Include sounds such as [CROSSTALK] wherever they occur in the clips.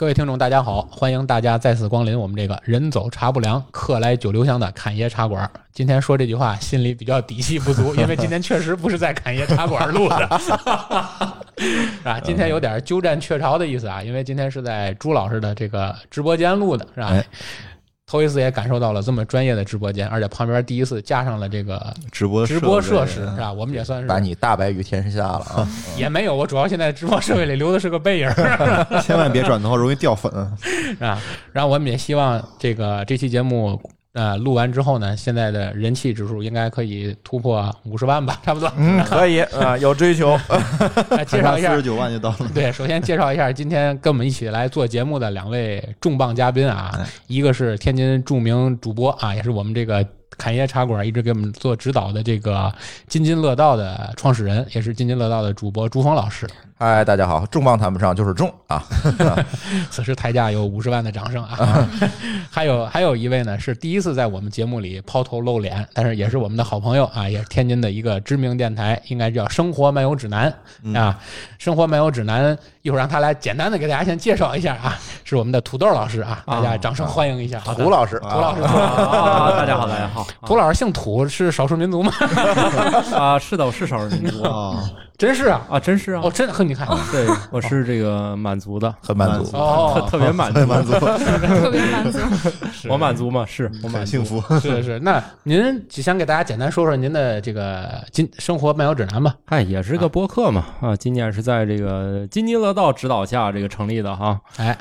各位听众，大家好，欢迎大家再次光临我们这个人走茶不凉，客来酒留香的侃爷茶馆。今天说这句话，心里比较底气不足，[LAUGHS] 因为今天确实不是在侃爷茶馆录的，[LAUGHS] 啊，今天有点鸠占鹊巢的意思啊，因为今天是在朱老师的这个直播间录的，是吧？哎头一次也感受到了这么专业的直播间，而且旁边第一次加上了这个直播直播设设施，是吧？我们也算是把你大白于天下了啊！[LAUGHS] 也没有，我主要现在直播设备里留的是个背影千万别转头，容易掉粉。[LAUGHS] 啊。然后我们也希望这个这期节目呃录完之后呢，现在的人气指数应该可以突破五十万吧，差不多。嗯，[LAUGHS] 可以啊，有追求。来 [LAUGHS] 介绍一下四十，九万就到了。对，首先介绍一下今天跟我们一起来做节目的两位重磅嘉宾啊，哎一个是天津著名主播啊，也是我们这个。侃爷茶馆一直给我们做指导的这个津津乐道的创始人，也是津津乐道的主播朱峰老师。嗨，大家好，重磅谈不上，就是重啊！[LAUGHS] 此时台下有五十万的掌声啊！[LAUGHS] 还有还有一位呢，是第一次在我们节目里抛头露脸，但是也是我们的好朋友啊，也是天津的一个知名电台，应该叫《生活漫游指南》啊。《生活漫游指南》一会儿让他来简单的给大家先介绍一下啊，[LAUGHS] 是我们的土豆老师啊，大家掌声欢迎一下。土老师，土老师，啊，大家好，大家好。土老师姓土，是少数民族吗？[LAUGHS] 啊，是的，我是少数民族啊，[LAUGHS] 真是啊！啊，真是啊哦，。真呵，你看，对，我是这个满族的，很满足。特哦，特别满足，满足，[LAUGHS] 特别满足。[LAUGHS] 我满族嘛，是我满幸。福。是是是。[LAUGHS] 那您想给大家简单说说您的这个今生活漫游指南吧？哎，也是个播客嘛，啊，今年是在这个津津乐道指导下这个成立的哈。哎，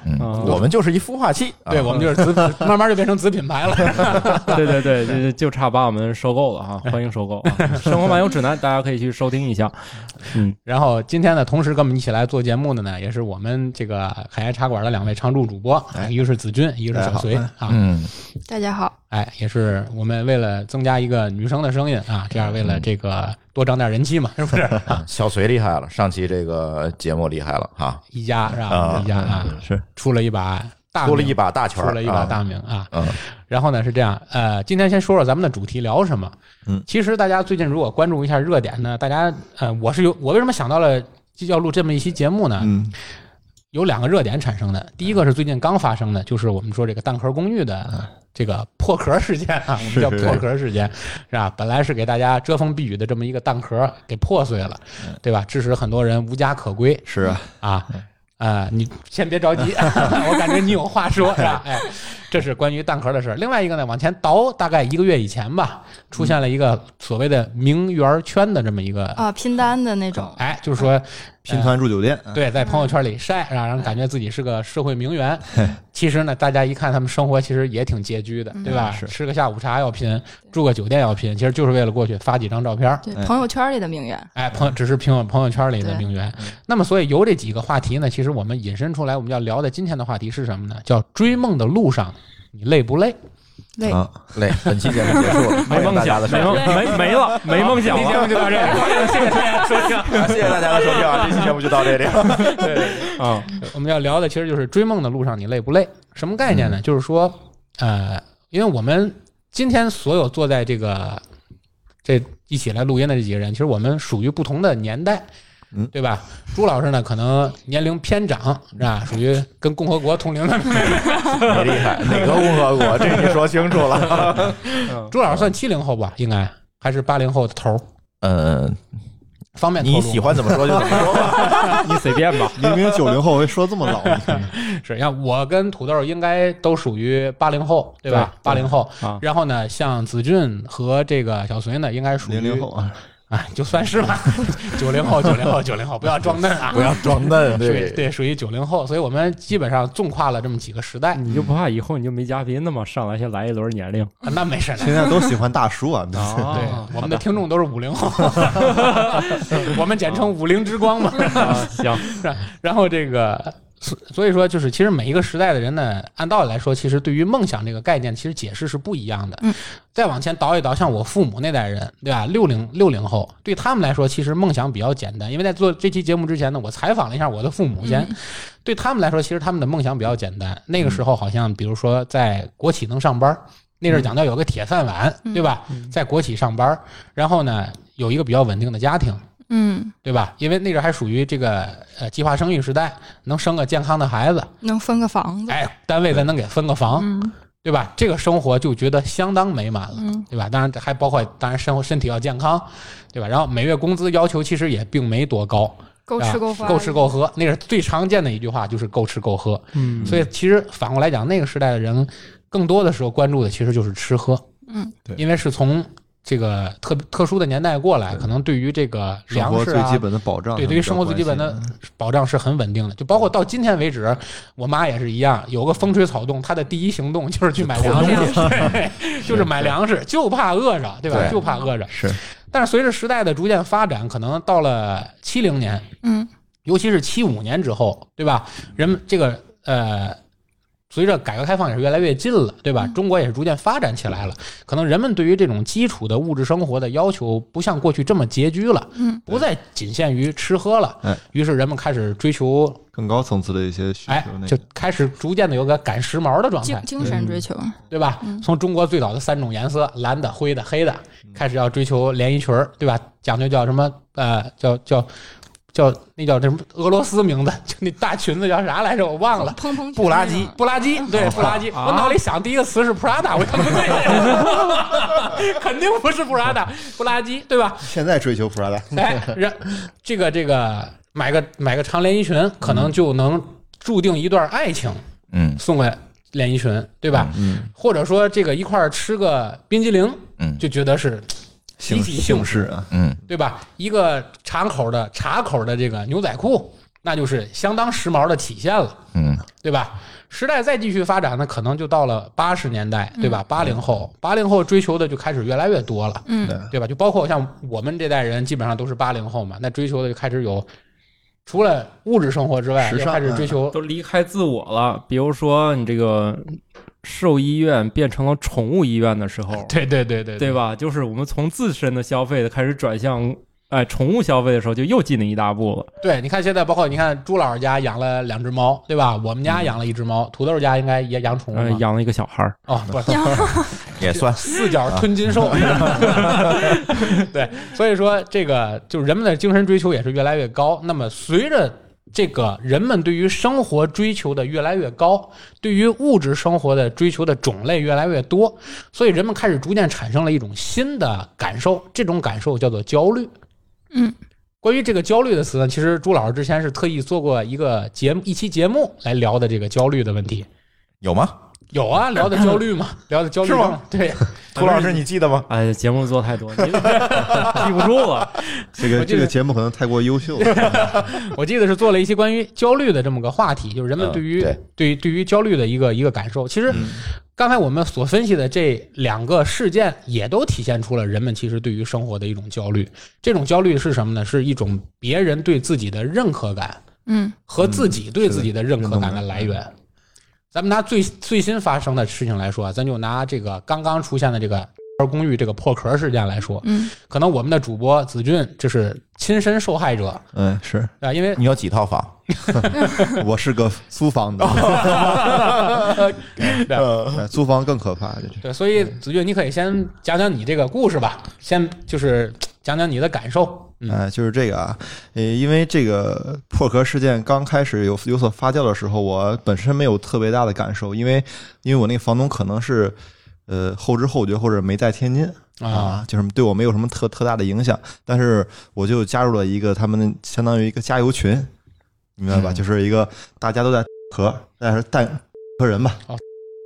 我们就是一孵化器。啊对我们就是子，慢慢就变成子品牌了。对对对，就就差把我们收购了哈，欢迎收购。啊生活漫游指南，大家可以去收听一下。嗯，然后今天呢，同时跟我们一起来做节目的呢，也是我们这个海盐茶馆的两位常驻主播，一个是子君，一个是小隋啊。嗯，大家好，哎，也是我们为了增加一个女生的声音啊，这样为了这个多涨点人气嘛，是不是？[LAUGHS] 啊。小隋厉害了，上期这个节目厉害了哈，一家是吧？啊。一家啊，是。出了一把大名出了一把大拳，出了一把啊。大名啊。嗯然后呢是这样，呃，今天先说说咱们的主题聊什么。嗯，其实大家最近如果关注一下热点呢，大家呃，我是有我为什么想到了要录这么一期节目呢？嗯，有两个热点产生的，第一个是最近刚发生的，就是我们说这个蛋壳公寓的这个破壳事件啊，[LAUGHS] 我们叫破壳事件，是吧？本来是给大家遮风避雨的这么一个蛋壳给破碎了，对吧？致使很多人无家可归是啊，啊。啊、你先别着急，[LAUGHS] 我感觉你有话说，是吧？哎，这是关于蛋壳的事儿。另外一个呢，往前倒大概一个月以前吧，出现了一个所谓的名媛圈的这么一个，啊，拼单的那种，哎，就是说拼团住酒店，对，在朋友圈里晒，让人感觉自己是个社会名媛。[LAUGHS] 其实呢，大家一看他们生活其实也挺拮据的，对吧？是吃个下午茶要拼，住个酒店要拼，其实就是为了过去发几张照片。对哎朋友圈里的名媛，哎，朋友只是朋友朋友圈里的名媛。那么，所以由这几个话题呢，其实我们引申出来，我们要聊的今天的话题是什么呢？叫追梦的路上，你累不累？累，啊，累，本期节目结束了，[LAUGHS] 没梦想，没的收听，梦没没了，没梦想 [LAUGHS] 本期节目。就到这里，[LAUGHS] 谢谢大家收听。啊谢谢大家的收听啊，这期节目就到这里了。啊，我们要聊的其实就是追梦的路上你累不累？什么概念呢？就是说，呃，因为我们今天所有坐在这个这一起来录音的这几个人，其实我们属于不同的年代。嗯对吧？朱老师呢，可能年龄偏长，是吧？属于跟共和国同龄的。[LAUGHS] 你厉害，哪个共和国？这你说清楚了。嗯 [LAUGHS] 朱老师算七零后吧？应该还是八零后的头儿？嗯，方便你喜欢怎么说就怎么说吧。[LAUGHS] 你随便吧。明明九零后，说这么老，你看是，像我跟土豆应该都属于八零后，对吧？八零后。啊，然后呢，像子俊和这个小隋呢，应该属于零零后啊，哎，就算是吧，[LAUGHS] 九零后，九零后，九零后，不要装嫩啊，不要装嫩，对，对，属于九零后，所以我们基本上纵跨了这么几个时代，你就不怕以后你就没嘉宾了吗？上来先来一轮年龄啊那没事现在都喜欢大叔啊，对啊，我们的听众都是五零后，[LAUGHS] 我们简称五零之光嘛。啊，行，[LAUGHS] 然后这个，所所以说就是，其实每一个时代的人呢，按道理来说，其实对于梦想这个概念，其实解释是不一样的。嗯，再往前倒一倒，像我父母那代人，对吧？六零六零后，对他们来说，其实梦想比较简单。因为在做这期节目之前呢，我采访了一下我的父母先，嗯对他们来说，其实他们的梦想比较简单。那个时候好像，比如说在国企能上班。那阵儿讲到有个铁饭碗，嗯对吧？在国企上班，然后呢有一个比较稳定的家庭，嗯，对吧？因为那阵还属于这个呃计划生育时代，能生个健康的孩子，能分个房子。哎，单位咱能给分个房，嗯对吧？这个生活就觉得相当美满了，嗯对吧？当然还包括当然生活身体要健康，对吧？然后每月工资要求其实也并没多高，够吃够花，够吃够。喝，那是最常见的一句话，就是够吃够喝。嗯所以其实反过来讲，那个时代的人更多的时候关注的其实就是吃喝，嗯，对因为是从这个特特殊的年代过来，可能对于这个粮食啊最基。本的保障，对，对于生活最基本的保障是很稳定的，就包括到今天为止，我妈也是一样，有个风吹草动，她的第一行动就是去买粮食，[LAUGHS] 对就是买粮食，就怕饿着，对吧？对就怕饿着。是但是随着时代的逐渐发展，可能到了七零年，嗯尤其是七五年之后，对吧？人们这个呃，随着改革开放也是越来越近了，对吧？中国也是逐渐发展起来了，可能人们对于这种基础的物质生活的要求不像过去这么拮据了，嗯，不再仅限于吃喝了哎，于是人们开始追求，更高层次的一些需哎求，那，就开始逐渐的有个赶时髦的状态，精精神追求。对吧？从中国最早的三种颜色，蓝的、灰的、黑的，开始要追求连衣裙儿，对吧？讲究叫什么？呃，叫叫叫那叫什么？俄罗斯名字，就那大裙子叫啥来着？我忘了。蓬蓬裙布拉基，布拉基，对，布拉吉。啊我脑里想第一个词是 Prada，我看不对，[LAUGHS] 肯定不是 Prada，布拉基，对吧？现在追求 Prada，哎，人这个这个买个买个长连衣裙，可能就能注定一段爱情，嗯送个连衣裙，对吧？嗯，或者说这个一块儿吃个冰激凌，嗯就觉得是姓极其幸福姓氏啊，嗯对吧？一个茶口的茶口的这个牛仔裤，那就是相当时髦的体现了，嗯对吧？时代再继续发展呢，可能就到了八十年代，对吧？八零后，八零后追求的就开始越来越多了，嗯对对吧？就包括像我们这代人，基本上都是八零后嘛，那追求的就开始有，除了物质生活之外，也开始追求都离开自我了。比如说，你这个兽医院变成了宠物医院的时候，对对对对对？吧？就是我们从自身的消费开始转向哎宠物消费的时候，就又进了一大步了。对，你看现在包括你看朱老师家养了两只猫，对吧？我们家养了一只猫，土豆家应该也养宠物呃，养了一个小孩儿，哦，不是，[LAUGHS] 也算四脚吞金兽。[LAUGHS] 对，所以说这个就是人们的精神追求也是越来越高。那么随着这个人们对于生活追求的越来越高，对于物质生活的追求的种类越来越多，所以人们开始逐渐产生了一种新的感受，这种感受叫做焦虑。嗯，关于这个焦虑的词呢，其实朱老师之前是特意做过一个节目一期节目来聊的这个焦虑的问题。有吗？有啊，[LAUGHS] 聊的焦虑嘛，[LAUGHS] 聊的焦虑是吗？对，[LAUGHS] 涂老师，你记得吗？哎，节目做太多，你记不住了。这个这个节目可能太过优秀了，我记得是做了一些关于焦虑的这么个话题，就是人们嗯对于、对对于对于焦虑的一个一个感受。其实刚才我们所分析的这两个事件，也都体现出了人们其实对于生活的一种焦虑。这种焦虑是什么呢？是一种别人对自己的认可感嗯和自己对自己的认可感的来源。咱们拿最最新发生的事情来说啊，咱就拿这个刚刚出现的这个公寓这个破壳事件来说，嗯。可能我们的主播子俊就是亲身受害者嗯，是。啊，因为你有几套房？[LAUGHS] 我是个租房的，[LAUGHS] 租房更可怕，对，所以子俊，你可以先讲讲你这个故事吧，先就是讲讲你的感受。嗯哎，就是这个啊，呃，因为这个破壳事件刚开始有有所发酵的时候，我本身没有特别大的感受，因为因为我那个房东可能是呃后知后觉或者没在天津啊，就是对我没有什么特特大的影响，但是我就加入了一个他们相当于一个加油群，明白吧？嗯就是一个大家都在壳，但是带壳人吧哦。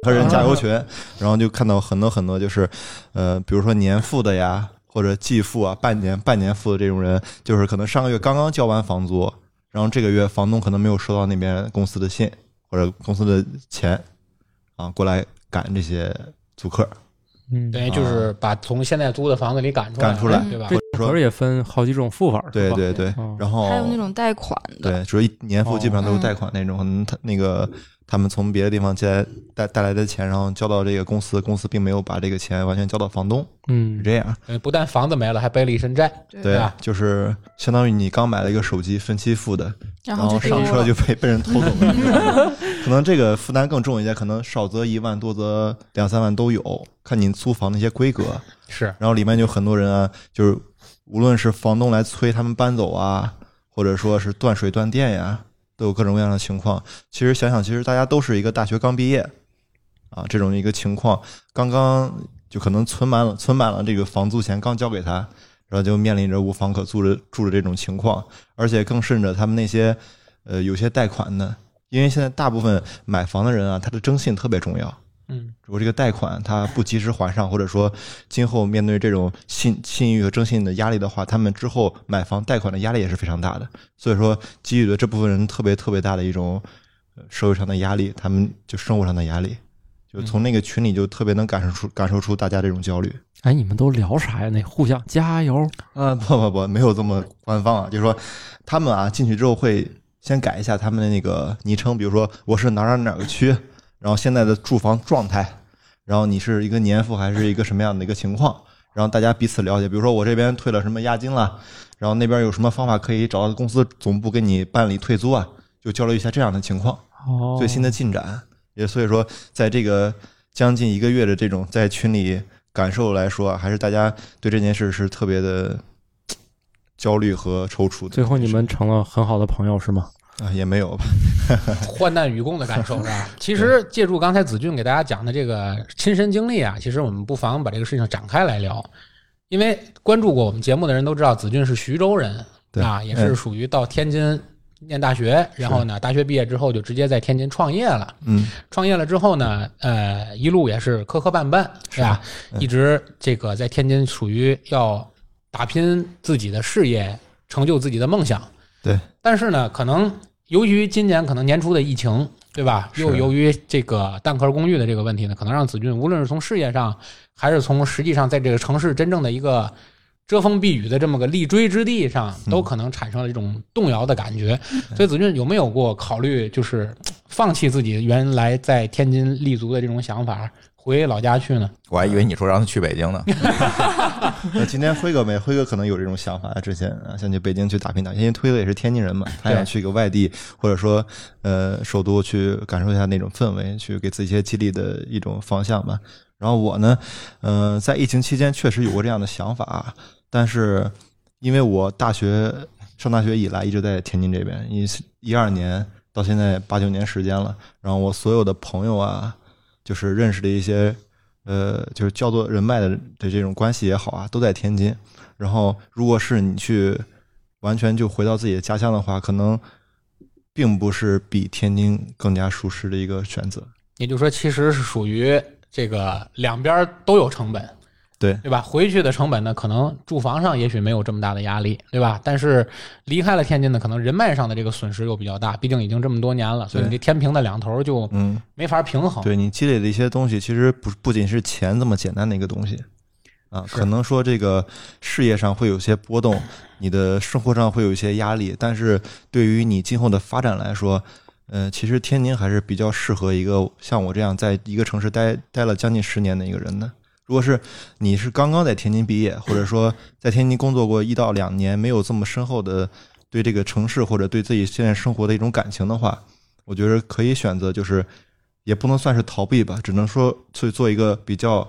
和人加油群，然后就看到很多很多，就是，呃，比如说年付的呀，或者季付啊，半年半年付的这种人，就是可能上个月刚刚交完房租，然后这个月房东可能没有收到那边公司的信或者公司的钱，啊，过来赶这些租客，嗯等于就是把从现在租的房子里赶出来，赶出来对吧？这也分好几种付法，对对对嗯，然后还有那种贷款的，对，主要一年付基本上都是哦贷款那种，可能他那个他们从别的地方借来带带来的钱，然后交到这个公司，公司并没有把这个钱完全交到房东，嗯是这样。呃不但房子没了，还背了一身债。对吧，就是相当于你刚买了一个手机分期付的，然然后后上车就被被人偷走了，[LAUGHS] 可能这个负担更重一些，可能少则一万，多则两三万都有，看你租房那些规格。是，然后里面就很多人啊，就是无论是房东来催他们搬走啊，或者说是断水断电呀，有各种各样的情况。其实想想，其实大家都是一个大学刚毕业啊，这种一个情况，刚刚就可能存满了存满了这个房租钱，刚交给他，然后就面临着无房可住的住的这种情况，而且更甚者，他们那些呃有些贷款的，因为现在大部分买房的人啊，他的征信特别重要。嗯，如果这个贷款他不及时还上，或者说今后面对这种信信誉和征信的压力的话，他们之后买房贷款的压力也是非常大的。所以说，给予了这部分人特别特别大的一种呃社会上的压力，他们就生活上的压力，就从那个群里就特别能感受出感受出大家这种焦虑。哎，你们都聊啥呀？那互相加油，啊，不不不，没有这么官方啊，就是说他们啊进去之后会先改一下他们的那个昵称，比如说我是哪儿哪儿哪个区，然后现在的住房状态，然后你是一个年付还是一个什么样的一个情况，然后大家彼此了解。比如说我这边退了什么押金了，然后那边有什么方法可以找到公司总部给你办理退租啊，就交流一下这样的情况，哦，最新的进展。也所以说，在这个将近一个月的这种在群里感受来说啊，还是大家对这件事是特别的焦虑和踌躇的。最后你们成了很好的朋友是吗？啊也没有吧？[LAUGHS] 患难与共的感受是吧？[LAUGHS] 其实借助刚才子俊给大家讲的这个亲身经历啊，其实我们不妨把这个事情展开来聊。因为关注过我们节目的人都知道，子俊是徐州人对啊，也是属于到天津念大学，然后呢，大学毕业之后就直接在天津创业了。嗯，创业了之后呢，呃，一路也是磕磕绊绊，是吧？嗯一直这个在天津属于要打拼自己的事业，成就自己的梦想。对，但是呢，可能由于今年可能年初的疫情，对吧？又由于这个蛋壳公寓的这个问题呢，可能让子俊无论是从事业上，还是从实际上在这个城市真正的一个遮风避雨的这么个立锥之地上，都可能产生了一种动摇的感觉。所以子俊有没有过考虑，就是放弃自己原来在天津立足的这种想法，回老家去呢？我还以为你说让他去北京呢。那 [LAUGHS] [LAUGHS] 今天辉哥没，辉哥可能有这种想法。之前啊，想去北京去打拼打拼，因为辉哥也是天津人嘛，他想去个外地，或者说呃首都去感受一下那种氛围，去给自己一些激励的一种方向吧。然后我呢，呃，在疫情期间确实有过这样的想法，但是因为我大学上大学以来一直在天津这边，一一二年到现在八九年时间了，然后我所有的朋友啊，就是认识的一些呃，就是叫做人脉的的这种关系也好啊，都在天津。然后，如果是你去完全就回到自己的家乡的话，可能并不是比天津更加舒适的一个选择。也就是说，其实是属于这个两边都有成本，对对吧？回去的成本呢，可能住房上也许没有这么大的压力，对吧？但是离开了天津呢，可能人脉上的这个损失又比较大，毕竟已经这么多年了，所以你这天平的两头就嗯，没法平衡。对你积累的一些东西，其实不不仅是钱这么简单的一个东西啊，可能说这个事业上会有些波动，你的生活上会有一些压力，但是对于你今后的发展来说，呃，其实天津还是比较适合一个像我这样在一个城市待待了将近十年的一个人的。如果是你是刚刚在天津毕业，或者说在天津工作过一到两年，没有这么深厚的对这个城市或者对自己现在生活的一种感情的话，我觉得可以选择就是，也不能算是逃避吧，只能说去做一个比较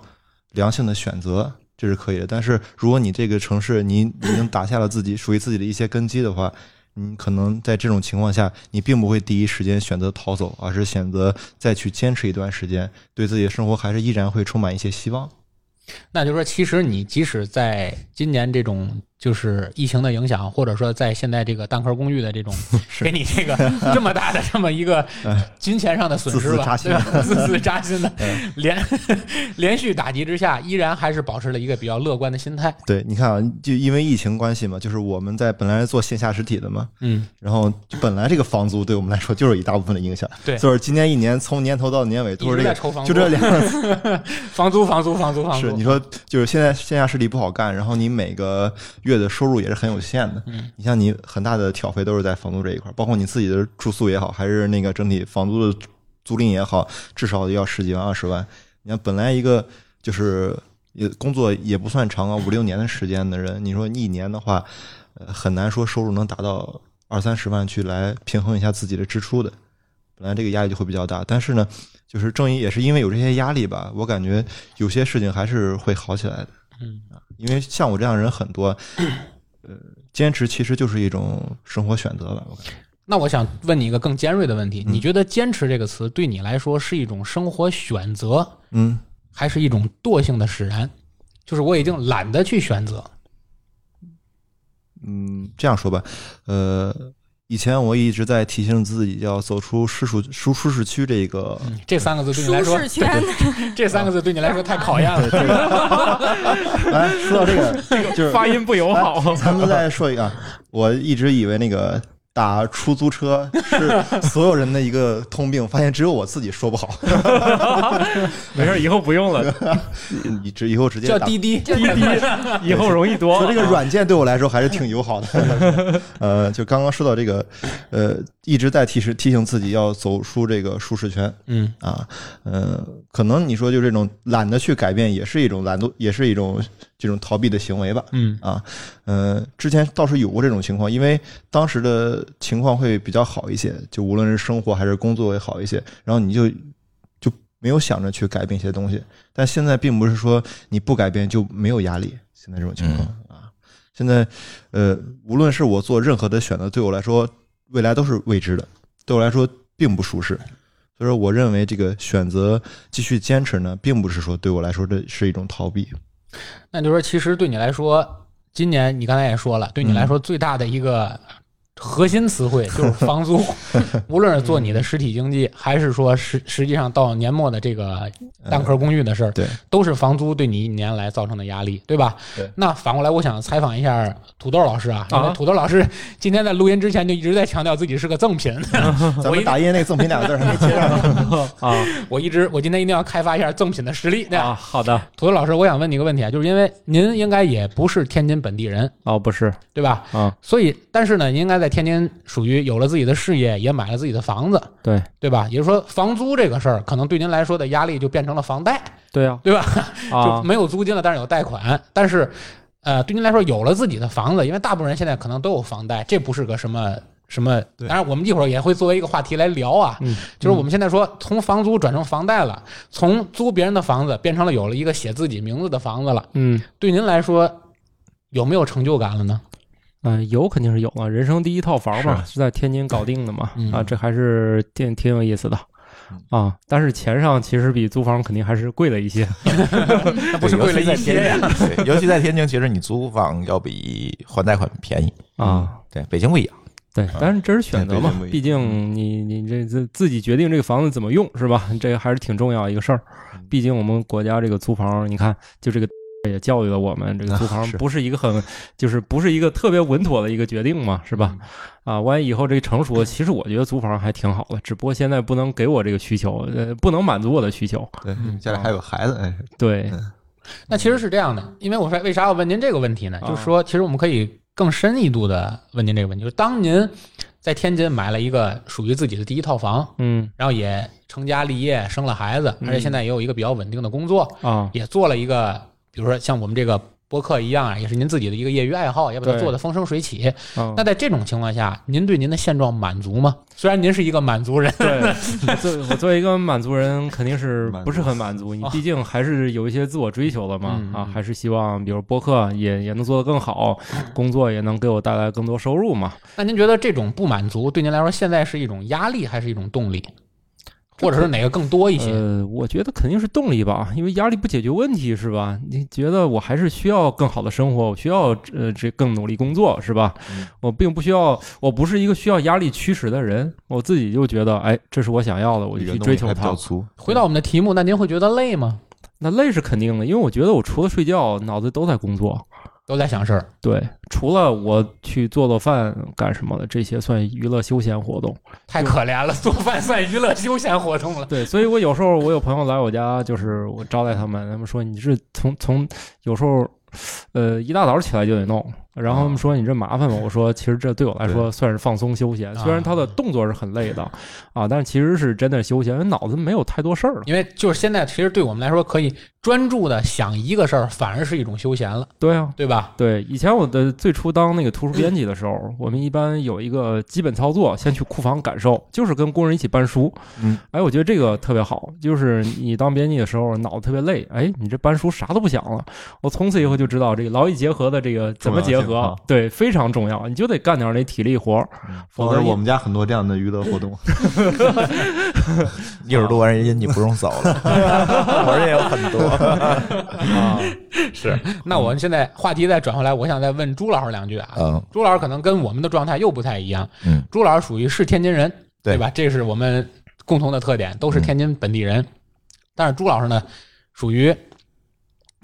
良性的选择，这是可以的。但是如果你这个城市你已经打下了自己属于自己的一些根基的话，你可能在这种情况下，你并不会第一时间选择逃走，而是选择再去坚持一段时间，对自己的生活还是依然会充满一些希望。那就是说，其实你即使在今年这种就是疫情的影响，或者说在现在这个蛋壳公寓的这种 [LAUGHS] 给你这个 [LAUGHS] 这么大的这么一个金钱上的损失吧，心对吧？[LAUGHS] 自自扎心的连连续打击之下，依然还是保持了一个比较乐观的心态。对，你看啊，就因为疫情关系嘛，就是我们在本来是做线下实体的嘛，嗯，然后就本来这个房租对我们来说就是一大部分的影响，对。就是今年一年从年头到年尾都是这个，抽房租，就这两个房租、房租、房租、房租。是你说就是现在线下实体不好干，然后你每个月的收入也是很有限的。嗯，你像你很大的挑费都是在房租这一块，包括你自己的住宿也好，还是那个整体房租的租赁也好，至少要十几万、二十万。你看本来一个就是也工作也不算长啊，五六年的时间的人，你说一年的话，呃，很难说收入能达到二三十万去来平衡一下自己的支出的。本来这个压力就会比较大，但是呢，就是正因也是因为有这些压力吧，我感觉有些事情还是会好起来的。嗯因为像我这样的人很多，呃，坚持其实就是一种生活选择吧。我感觉那我想问你一个更尖锐的问题：嗯你觉得“坚持”这个词对你来说是一种生活选择，嗯，还是一种惰性的使然？就是我已经懒得去选择。嗯，这样说吧，呃，以前我一直在提醒自己要走出舒适舒舒适区这个，嗯，这三个字对你来说，舒适圈，这三个字对你来说太考验了。来，[LAUGHS] 说到这个，这个就是发音不友好。咱们再说一个啊，我一直以为那个打出租车是所有人的一个通病，发现只有我自己说不好。[LAUGHS] 没事，以后不用了，你直以后直接打。叫滴滴，滴滴以后容易多说。这个软件对我来说还是挺友好的。[LAUGHS] 呃，就刚刚说到这个，呃，一直在提示提醒自己要走出这个舒适圈嗯啊。呃，可能你说就这种懒得去改变，也是一种懒惰，也是一种这种逃避的行为吧。嗯啊，呃，之前倒是有过这种情况，因为当时的情况会比较好一些，就无论是生活还是工作也好一些，然后你就就没有想着去改变一些东西。但现在并不是说你不改变就没有压力，现在这种情况、啊，现在呃，无论是我做任何的选择，对我来说未来都是未知的，对我来说并不舒适。所以说，我认为这个选择继续坚持呢，并不是说对我来说这是一种逃避。那就说，其实对你来说，今年你刚才也说了，对你来说最大的一个核心词汇就是 [LAUGHS] 房租。无论是做你的实体经济，还是说实实际上到年末的这个蛋壳公寓的事儿，对，都是房租对你一年来造成的压力，对吧？对。那反过来，我想采访一下土豆老师啊，因为啊土豆老师今天在录音之前就一直在强调自己是个赠品。[LAUGHS] 咱们打印那个赠品两个字儿还没贴上。[LAUGHS] 啊我一直，我今天一定要开发一下赠品的实力。对吧啊，好的土豆老师，我想问你一个问题啊，就是因为您应该也不是天津本地人，哦，不是对吧？啊，所以，但是呢，您应该在天津属于有了自己的事业，也买了自己的房子，对对吧？也就是说，房租这个事儿，可能对您来说的压力就变成了房贷，对呀对吧？[LAUGHS] 就啊没有租金了，但是有贷款。但是，呃，对您来说，有了自己的房子，因为大部分人现在可能都有房贷，这不是个什么。什么？当然，我们一会儿也会作为一个话题来聊啊。嗯就是我们现在说，从房租转成房贷了，从租别人的房子变成了有了一个写自己名字的房子了。嗯对您来说，有没有成就感了呢？嗯、呃有肯定是有了，人生第一套房嘛，是在天津搞定的嘛，嗯啊，这还是挺挺有意思的。啊，但是钱上其实比租房肯定还是贵了一些。[LAUGHS] 那不是贵了一些呀？[LAUGHS] 对，尤其在天津，其实你租房要比还贷款便宜啊。对，北京不一样。对，但是这是选择嘛毕竟你你这自自己决定这个房子怎么用是吧？这个还是挺重要一个事儿。毕竟我们国家这个租房，你看就这个也教育了我们，这个 [LAUGHS] 租房不是一个很就是不是一个特别稳妥的一个决定嘛，是吧？啊，万一以后这个成熟了，[LAUGHS] 其实我觉得租房还挺好的，只不过现在不能给我这个需求，呃，不能满足我的需求。对，家里还有孩子，哎，对，那其实是这样的，因为我说为啥要问您这个问题呢？啊。就是说，其实我们可以更深一度的问您这个问题，就是当您在天津买了一个属于自己的第一套房，嗯。然后也成家立业，生了孩子，嗯。而且现在也有一个比较稳定的工作，啊，也做了一个，比如说像我们这个播客一样啊，也是您自己的一个业余爱好，也把它做得风生水起。啊那在这种情况下，您对您的现状满足吗？虽然您是一个满族人，对，我作我作为一个满族人，肯定是不是很满足。你毕竟还是有一些自我追求的嘛，啊，还是希望比如播客也也能做得更好，工作也能给我带来更多收入嘛。那您觉得这种不满足对您来说，现在是一种压力还是一种动力？或者是哪个更多一些？呃，我觉得肯定是动力吧，因为压力不解决问题是吧？你觉得我还是需要更好的生活，我需要呃这更努力工作是吧？嗯我并不需要，我不是一个需要压力驱使的人，我自己就觉得，哎，这是我想要的，我就去追求它。回到我们的题目，那您会觉得累吗？那累是肯定的，因为我觉得我除了睡觉，脑子都在工作。都在想事儿。对，除了我去做做饭干什么的，这些算娱乐休闲活动。太可怜了，做饭算娱乐休闲活动了。对，所以我有时候我有朋友来我家，就是我招待他们，他们说你是从从有时候，呃，一大早起来就得弄，然后他们说你这麻烦吗？我说其实这对我来说算是放松休闲，啊虽然他的动作是很累的啊，但是其实是真的休闲，因为脑子没有太多事儿了。因为就是现在，其实对我们来说，可以专注的想一个事儿，反而是一种休闲了，对啊，对吧？对，以前我的最初当那个图书编辑的时候，我们一般有一个基本操作，先去库房感受，就是跟工人一起搬书。嗯，哎，我觉得这个特别好，就是你当编辑的时候脑子特别累，哎，你这搬书啥都不想了。我从此以后就知道这个劳逸结合的这个怎么结合对，非常重要，你就得干点那体力活儿，否则一否则我们家很多这样的娱乐活动。[LAUGHS] 一会儿录完音你不用走了，[LAUGHS] 我这也有很多。啊，是。那我们现在话题再转回来，我想再问朱老师两句啊。嗯朱老师可能跟我们的状态又不太一样。嗯，朱老师属于是天津人，对对吧？这是我们共同的特点，都是天津本地人。但是朱老师呢，属于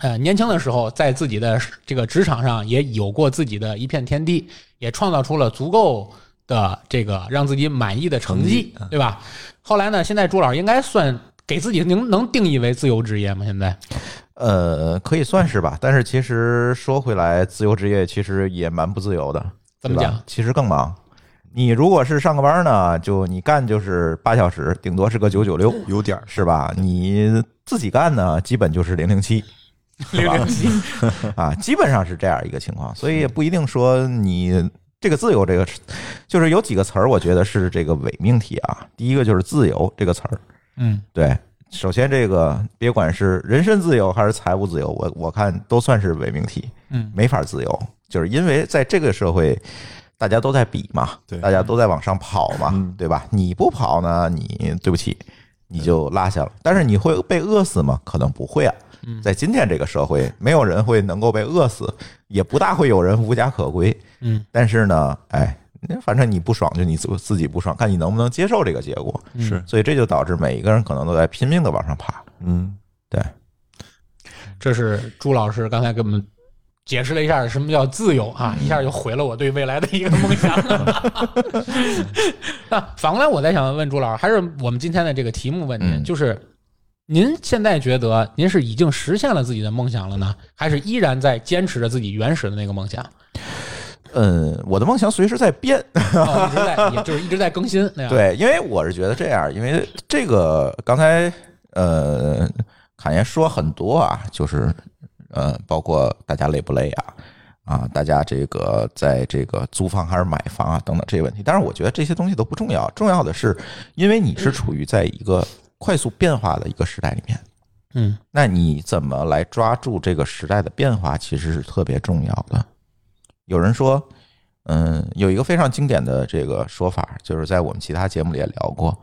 呃年轻的时候在自己的这个职场上也有过自己的一片天地，也创造出了足够的这个让自己满意的成绩，对吧？后来呢，现在朱老师应该算给自己能能定义为自由职业吗？现在呃，可以算是吧，但是其实说回来，自由职业其实也蛮不自由的。对吧怎么讲？其实更忙。你如果是上个班呢，就你干就是八小时，顶多是个九九六，有点儿是吧？你自己干呢，基本就是零零七 [LAUGHS] 零零七，[LAUGHS] 啊，基本上是这样一个情况。所以也不一定说你这个自由这个，就是有几个词儿，我觉得是这个伪命题啊。第一个就是自由这个词儿，嗯对。首先，这个别管是人身自由还是财务自由，我我看都算是伪命题。嗯没法自由，就是因为在这个社会，大家都在比嘛，对大家都在往上跑嘛，嗯对吧？你不跑呢，你对不起，你就落下了。但是你会被饿死吗？可能不会啊。嗯在今天这个社会，没有人会能够被饿死，也不大会有人无家可归。嗯但是呢，哎，反正你不爽就你自自己不爽，看你能不能接受这个结果。是所以这就导致每一个人可能都在拼命的往上爬。嗯，对这是朱老师刚才给我们解释了一下什么叫自由啊，嗯一下就毁了我对未来的一个梦想。[LAUGHS] 那反过来，我再想问朱老师，还是我们今天的这个题目问您，嗯就是您现在觉得您是已经实现了自己的梦想了呢，还是依然在坚持着自己原始的那个梦想？嗯，我的梦想随时在变，哦，一直在，也就是一直在更新那样。[LAUGHS] 对，因为我是觉得这样，因为这个刚才呃，侃爷说很多啊，就是呃，包括大家累不累啊，啊，大家这个在这个租房还是买房啊等等这些问题，但是我觉得这些东西都不重要，重要的是，因为你是处于在一个快速变化的一个时代里面，嗯那你怎么来抓住这个时代的变化，其实是特别重要的。有人说，嗯，有一个非常经典的这个说法，就是在我们其他节目里也聊过。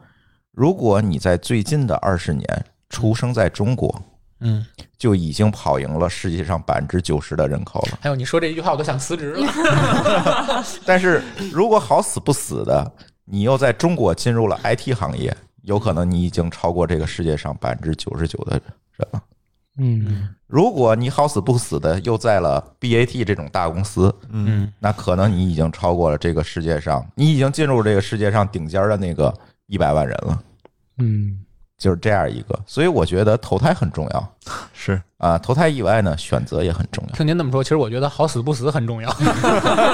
如果你在最近的二十年出生在中国，嗯，就已经跑赢了世界上百分之九十的人口了。还有你说这一句话，我都想辞职了。[LAUGHS] 但是如果好死不死的，你又在中国进入了 IT 行业，有可能你已经超过这个世界上百分之九十九的人了。嗯如果你好死不死的又在了 BAT 这种大公司，嗯那可能你已经超过了这个世界上，你已经进入这个世界上顶尖的那个一百万人了，嗯就是这样一个。所以我觉得投胎很重要 [LAUGHS] 是啊，投胎以外呢，选择也很重要。听您这么说，其实我觉得好死不死很重要。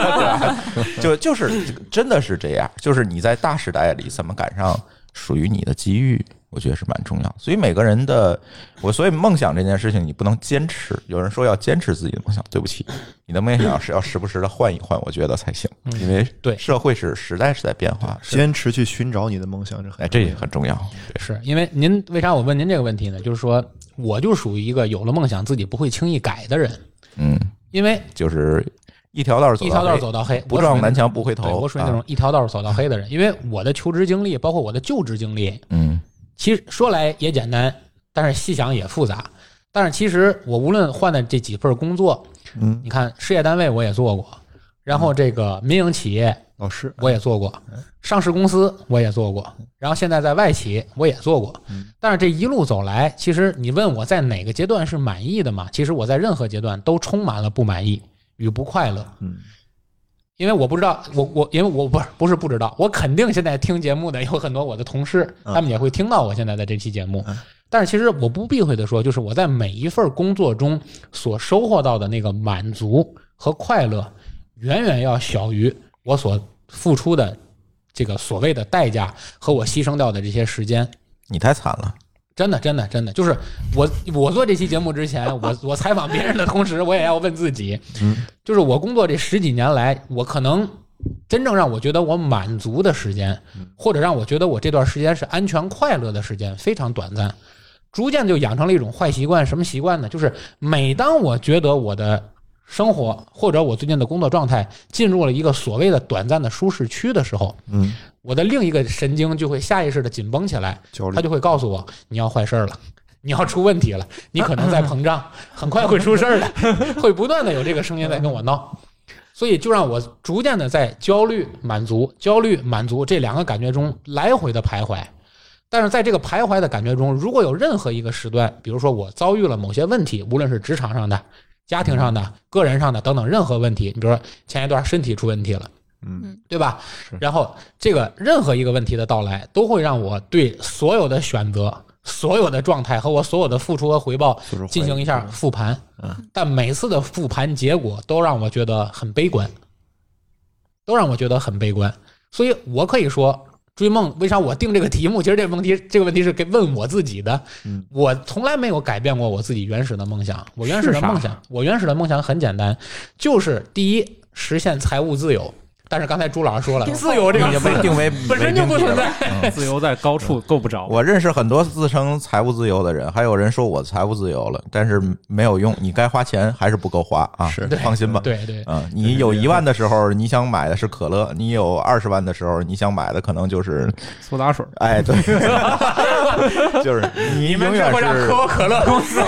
[LAUGHS] 就就是真的是这样，就是你在大时代里怎么赶上属于你的机遇，我觉得是蛮重要。所以每个人的我，所以梦想这件事情你不能坚持。有人说要坚持自己的梦想，对不起，你的梦想 [COUGHS] 是要时不时的换一换，我觉得才行，因为对社会是时代是在变化，坚持去寻找你的梦想，这很哎，这也很重要。是因为您为啥我问您这个问题呢？就是说，我就属于一个有了梦想自己不会轻易改的人，嗯，因为就是一条道走一条道黑走到黑，不撞南墙不回头。我属于那种啊一条道走到黑的人。因为我的求职经历，包括我的就职经历，嗯其实说来也简单，但是细想也复杂。但是其实我无论换的这几份工作，嗯，你看事业单位我也做过，然后这个民营企业老师我也做过，上市公司我也做过，然后现在在外企我也做过。但是这一路走来，其实你问我在哪个阶段是满意的嘛？其实我在任何阶段都充满了不满意与不快乐。嗯，因为我不知道，我我因为我不是不是不知道，我肯定现在听节目的有很多我的同事，嗯他们也会听到我现在的这期节目嗯。但是其实我不避讳的说，就是我在每一份工作中所收获到的那个满足和快乐，远远要小于我所付出的这个所谓的代价和我牺牲掉的这些时间。你太惨了，真的，真的，真的，就是我我做这期节目之前，我我采访别人的同时，我也要问自己，嗯，就是我工作这十几年来，我可能真正让我觉得我满足的时间，或者让我觉得我这段时间是安全快乐的时间，非常短暂。逐渐就养成了一种坏习惯，什么习惯呢？就是每当我觉得我的生活或者我最近的工作状态进入了一个所谓的短暂的舒适区的时候，嗯，我的另一个神经就会下意识的紧绷起来，他就会告诉我你要坏事儿了，[LAUGHS] 你要出问题了，你可能在 [LAUGHS] 膨胀，很快会出事儿的，[LAUGHS] 会不断的有这个声音在跟我闹，所以就让我逐渐的在焦虑、满足、焦虑、满足这两个感觉中来回的徘徊。但是在这个徘徊的感觉中，如果有任何一个时段，比如说我遭遇了某些问题，无论是职场上的、家庭上的、个人上的等等任何问题，你比如说前一段身体出问题了。嗯对吧？然后这个任何一个问题的到来，都会让我对所有的选择、所有的状态和我所有的付出和回报进行一下复盘。嗯，但每次的复盘结果都让我觉得很悲观，都让我觉得很悲观。所以我可以说，追梦为啥我定这个题目？其实这个问题，这个问题是给问我自己的。嗯，我从来没有改变过我自己原始的梦想。我原始的梦想，我原始的梦想很简单，就是第一，实现财务自由。但是刚才朱老师说了，[LAUGHS] 自由这个已经被定为本身就不存在。嗯自由在高处够不着。我认识很多自称财务自由的人，还有人说我财务自由了，但是没有用，你该花钱还是不够花啊。是放心吧。对对，嗯，你有一万的时候，你想买的是可乐；你有二十万的时候，你想买的可能就是，苏打水，哎，对，[LAUGHS] [LAUGHS] 就是你永远是会让可口可乐公司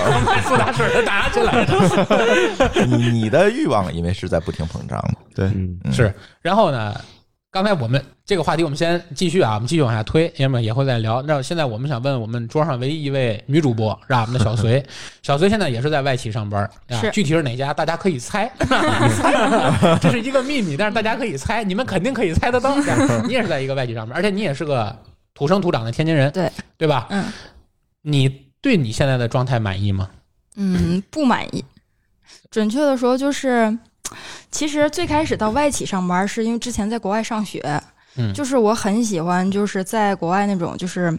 苏打水的打起来的。[LAUGHS] 你你的欲望，因为是在不停膨胀的。对，是，然后呢，刚才我们这个话题我们先继续啊，我们继续往下推，因为也会再聊。那现在我们想问我们桌上唯一一位女主播是吧？我们的小隋，[LAUGHS] 小隋现在也是在外企上班啊，是具体是哪家大家可以猜，猜这是一个秘密，但是大家可以猜，你们肯定可以猜得到。你也是在一个外企上班，而且你也是个土生土长的天津人，对对吧？嗯你对你现在的状态满意吗？嗯，不满意。准确的说，就是其实最开始到外企上班，是因为之前在国外上学，嗯就是我很喜欢，就是在国外那种，就是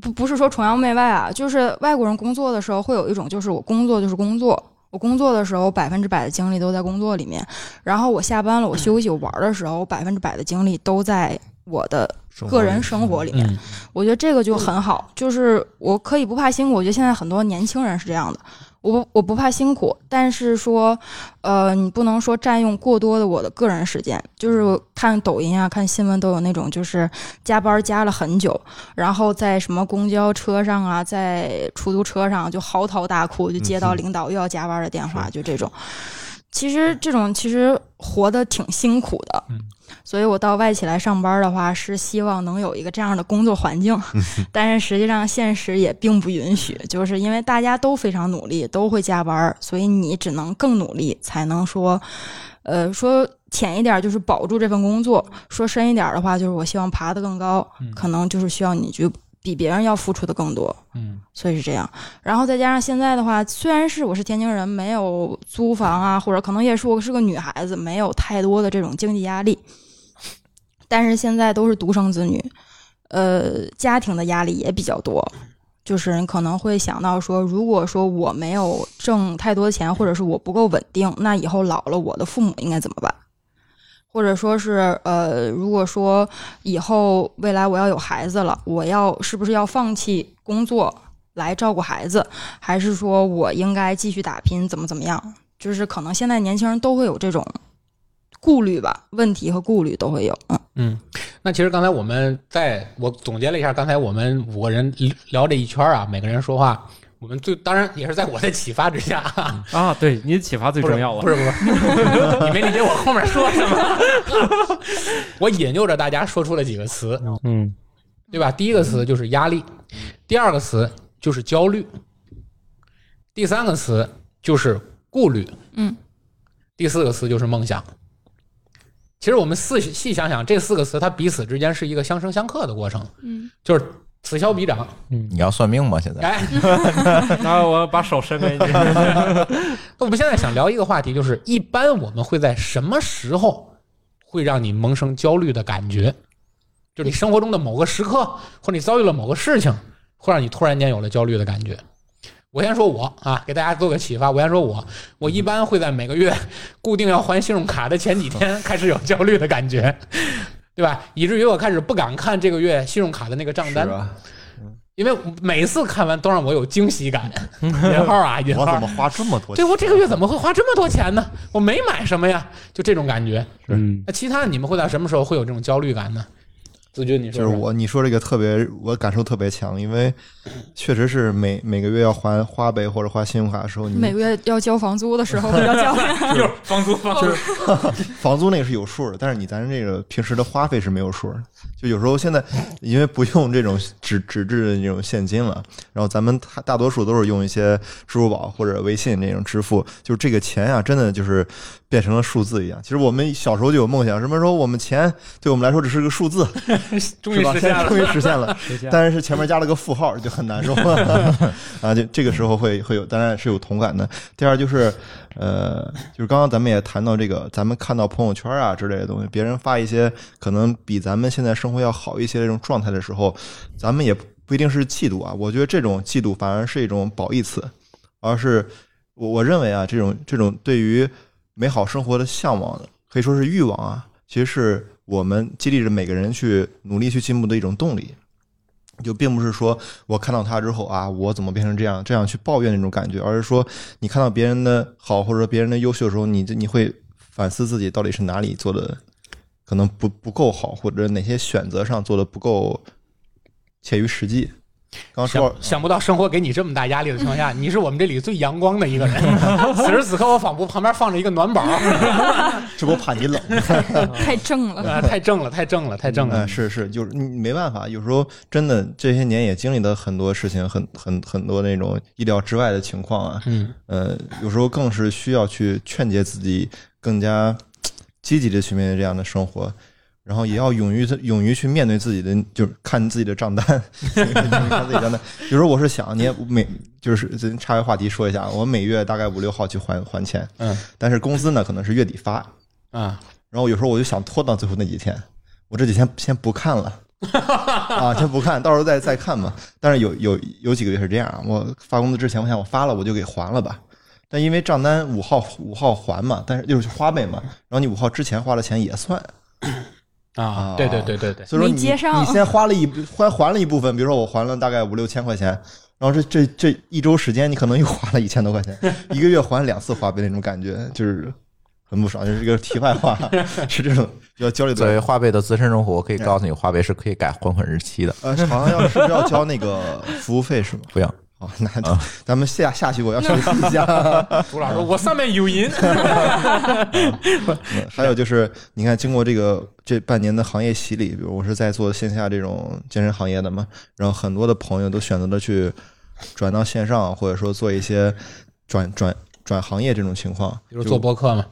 不不是说崇洋媚外啊，就是外国人工作的时候会有一种，就是我工作就是工作。我工作的时候，百分之百的精力都在工作里面，然后我下班了，我休息，我玩的时候，我百分之百的精力都在我的个人生活里面。嗯我觉得这个就很好，就是我可以不怕辛苦。我觉得现在很多年轻人是这样的，我不我不怕辛苦，但是说，呃，你不能说占用过多的我的个人时间。就是看抖音啊、看新闻都有那种，就是加班加了很久，然后在什么公交车上啊，在出租车上就嚎啕大哭，就接到领导又要加班的电话，就这种。其实这种其实活得挺辛苦的，嗯所以我到外企来上班的话，是希望能有一个这样的工作环境。[LAUGHS] 但是实际上现实也并不允许，就是因为大家都非常努力，都会加班，所以你只能更努力，才能说，呃，说浅一点就是保住这份工作；说深一点的话，就是我希望爬得更高，嗯可能就是需要你去比别人要付出的更多。嗯所以是这样，然后再加上现在的话，虽然是我是天津人，没有租房啊，或者可能也是我是个女孩子，没有太多的这种经济压力，但是现在都是独生子女，呃，家庭的压力也比较多。就是可能会想到说，如果说我没有挣太多钱，或者是我不够稳定，那以后老了我的父母应该怎么办？或者说是呃，如果说以后未来我要有孩子了，我要是不是要放弃工作来照顾孩子，还是说我应该继续打拼，怎么怎么样？就是可能现在年轻人都会有这种顾虑吧，问题和顾虑都会有。嗯嗯，那其实刚才我们在我总结了一下，刚才我们五个人聊这一圈啊，每个人说话，我们最当然也是在我的启发之下，啊，对，你的启发最重要了。不是不是，[LAUGHS] 你没理解我后面说什么？[LAUGHS] 我引诱着大家说出了几个词，嗯，对吧？第一个词就是压力，第二个词就是焦虑，第三个词就是顾虑，嗯，第四个词就是梦想。其实我们细细想想，这四个词它彼此之间是一个相生相克的过程，嗯，就是此消彼长。嗯你要算命吗？现在哎，[LAUGHS] 然后我把手伸给你。[LAUGHS] 那我们现在想聊一个话题，就是一般我们会在什么时候会让你萌生焦虑的感觉？就是你生活中的某个时刻，或者你遭遇了某个事情，会让你突然间有了焦虑的感觉。我先说我啊，给大家做个启发。我先说我，我一般会在每个月 [LAUGHS] 固定要还信用卡的前几天 [LAUGHS] 开始有焦虑的感觉，对吧？以至于我开始不敢看这个月信用卡的那个账单，因为每次看完都让我有惊喜感。引号啊，引号我怎么。花这么多钱？对我这个月怎么会花这么多钱呢？我没买什么呀，就这种感觉。嗯，那其他你们会在什么时候会有这种焦虑感呢？子君，你说说就是我你说这个特别，我感受特别强，因为 [CLEARS THROAT] 确实是每每个月要还花呗或者花信用卡的时候，你每个月要交房租的时候比较焦虑。就是房租房租，房租那个是有数的，但是你咱这个平时的花费是没有数的。就有时候现在因为不用这种纸 [LAUGHS] 纸质的那种现金了，然后咱们大大多数都是用一些支付宝或者微信那种支付，就是这个钱呀、真的就是变成了数字一样。其实我们小时候就有梦想，什么时候我们钱对我们来说只是个数字，终？于实现了。终于实现了。[LAUGHS] 但是前面加了个负号，就很难受啊。就这个时候会会有，当然是有同感的。第二就是，呃，就是刚刚咱们也谈到这个，咱们看到朋友圈啊之类的东西，别人发一些可能比咱们现在生活要好一些的这种状态的时候，咱们也不一定是嫉妒啊。我觉得这种嫉妒反而是一种褒义词，而是我我认为啊，这种这种对于美好生活的向往，可以说是欲望啊，其实是我们激励着每个人去努力去进步的一种动力。就并不是说我看到他之后啊，我怎么变成这样，这样去抱怨那种感觉，而是说你看到别人的好或者说别人的优秀的时候，你你会反思自己到底是哪里做的可能不不够好，或者哪些选择上做的不够切于实际。刚说想想不到生活给你这么大压力的情况下，你是我们这里最阳光的一个人。[LAUGHS] 此时此刻，我仿佛旁边放着一个暖宝，[LAUGHS] 这不怕你冷，[LAUGHS] 太正了。啊，太正了，太正了，太正了嗯，。是是，就是你没办法，有时候真的这些年也经历了很多事情，很很很多那种意料之外的情况啊。嗯，呃，有时候更是需要去劝诫自己，更加积极的去面对这样的生活，然后也要勇于勇于去面对自己的，就是看自己的账单，[LAUGHS] 看自己账单。有时候我是想，你也每就是咱岔个话题说一下，我每月大概五六号去还还钱，嗯，但是工资呢可能是月底发，啊，然后有时候我就想拖到最后那几天，我这几天先不看了。啊，先不看，到时候再再看嘛。但是有有有几个月是这样，我发工资之前，我想我发了我就给还了吧。但因为账单五号五号还嘛，但是就是花呗嘛，然后你五号之前花的钱也算，啊，对对对对对，所以说你没接上你先花了一还 [LAUGHS] 还了一部分，比如说我还了大概五六千块钱，然后这这这一周时间你可能又花了一千多块钱，一个月还两次花呗那种感觉，就是很不爽。就是一个题外话，[LAUGHS] 是这种比较焦虑的。作为花呗的资深用户，我可以告诉你，花呗是可以改还款日期的，呃，好像要是要交那个服务费是吗？不要。好，那就咱们下下期我要学习一下。[LAUGHS] 朱老师，我上面有银。[LAUGHS] 嗯还有就是，你看，经过这个这半年的行业洗礼，比如我是在做线下这种健身行业的嘛，然后很多的朋友都选择了去转到线上，或者说做一些转转转行业这种情况，比如做播客嘛，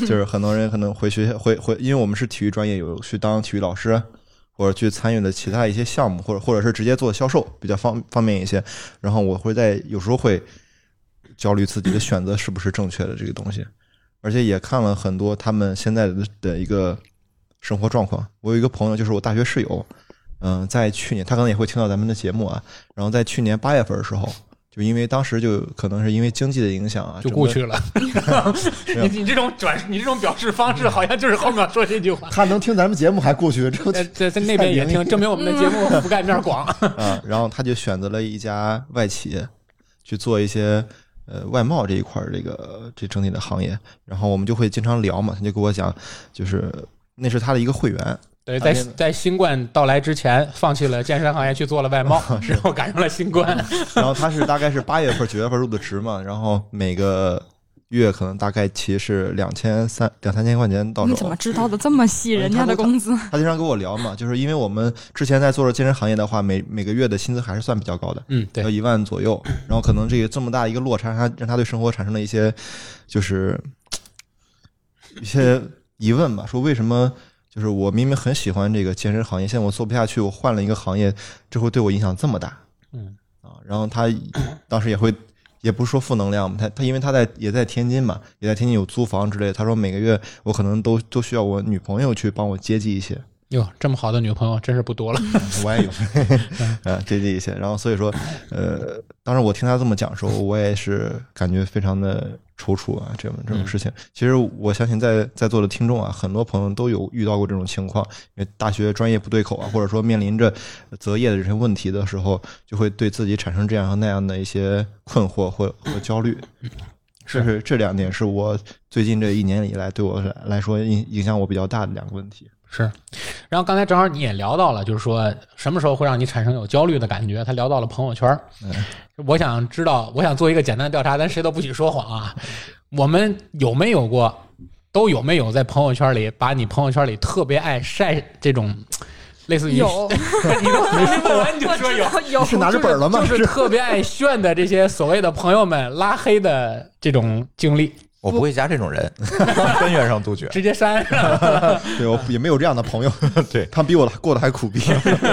就 [LAUGHS] 就是很多人可能回学校回回，因为我们是体育专业，有去当体育老师。或者去参与的其他一些项目，或者或者是直接做销售，比较方方便一些。然后我会在有时候会焦虑自己的选择是不是正确的这个东西，而且也看了很多他们现在的的一个生活状况。我有一个朋友，就是我大学室友，嗯、在去年他可能也会听到咱们的节目啊。然后在去年八月份的时候，就因为当时就可能是因为经济的影响啊，就过去了。[LAUGHS] 你你这种转，你这种表示方式，好像就是后面说这句话。他能听咱们节目还过去，这在在在那边也听，证明我们的节目覆盖面广。[LAUGHS] 啊，然后他就选择了一家外企去做一些呃外贸这一块儿这个这整体的行业，然后我们就会经常聊嘛，他就跟我讲，就是那是他的一个会员，对，在在新冠到来之前，放弃了健身行业去做了外贸，[LAUGHS] 然后赶上了新冠。[LAUGHS] 然后他是大概是八月份九月份入的职嘛，然后每个月可能大概其是两千三两三千块钱到手你怎么。知道的这么细？嗯人家的工资，他经常跟我聊嘛，就是因为我们之前在做着健身行业的话，每每个月的薪资还是算比较高的，嗯，对，要一万左右，然后可能这个这么大一个落差，让他让他对生活产生了一些就是一些疑问吧，说为什么就是我明明很喜欢这个健身行业，现在我做不下去，我换了一个行业，这会对我影响这么大嗯啊？然后他当时也会也不是说负能量嘛，他他因为他在也在天津嘛，也在天津有租房之类的。他说每个月我可能都都需要我女朋友去帮我接济一些，哟，这么好的女朋友真是不多了。我也有，啊，[LAUGHS] 接济一些。然后所以说，呃，当时我听他这么讲的时候，我也是感觉非常的踌躇啊，这种这种事情。其实我相信在在座的听众啊，很多朋友都有遇到过这种情况，因为大学专业不对口啊，或者说面临着择业的这些问题的时候，就会对自己产生这样和那样的一些困惑或和焦虑。这是这两点是我最近这一年以来对我来来说影影响我比较大的两个问题。是，然后刚才正好你也聊到了，就是说什么时候会让你产生有焦虑的感觉？他聊到了朋友圈儿，我想知道，我想做一个简单的调查，咱谁都不许说谎啊。我们有没有过，都有没有在朋友圈里把你朋友圈里特别爱晒这种，类似于有，[LAUGHS] 你都还没问完你就说 [LAUGHS] 有，有是拿着本了吗？就是特别爱炫的这些所谓的朋友们拉黑的这种经历，我不会加这种人，根源上杜绝。直接删。[LAUGHS] 对我也没有这样的朋友，[LAUGHS] 对他比我过得还苦逼。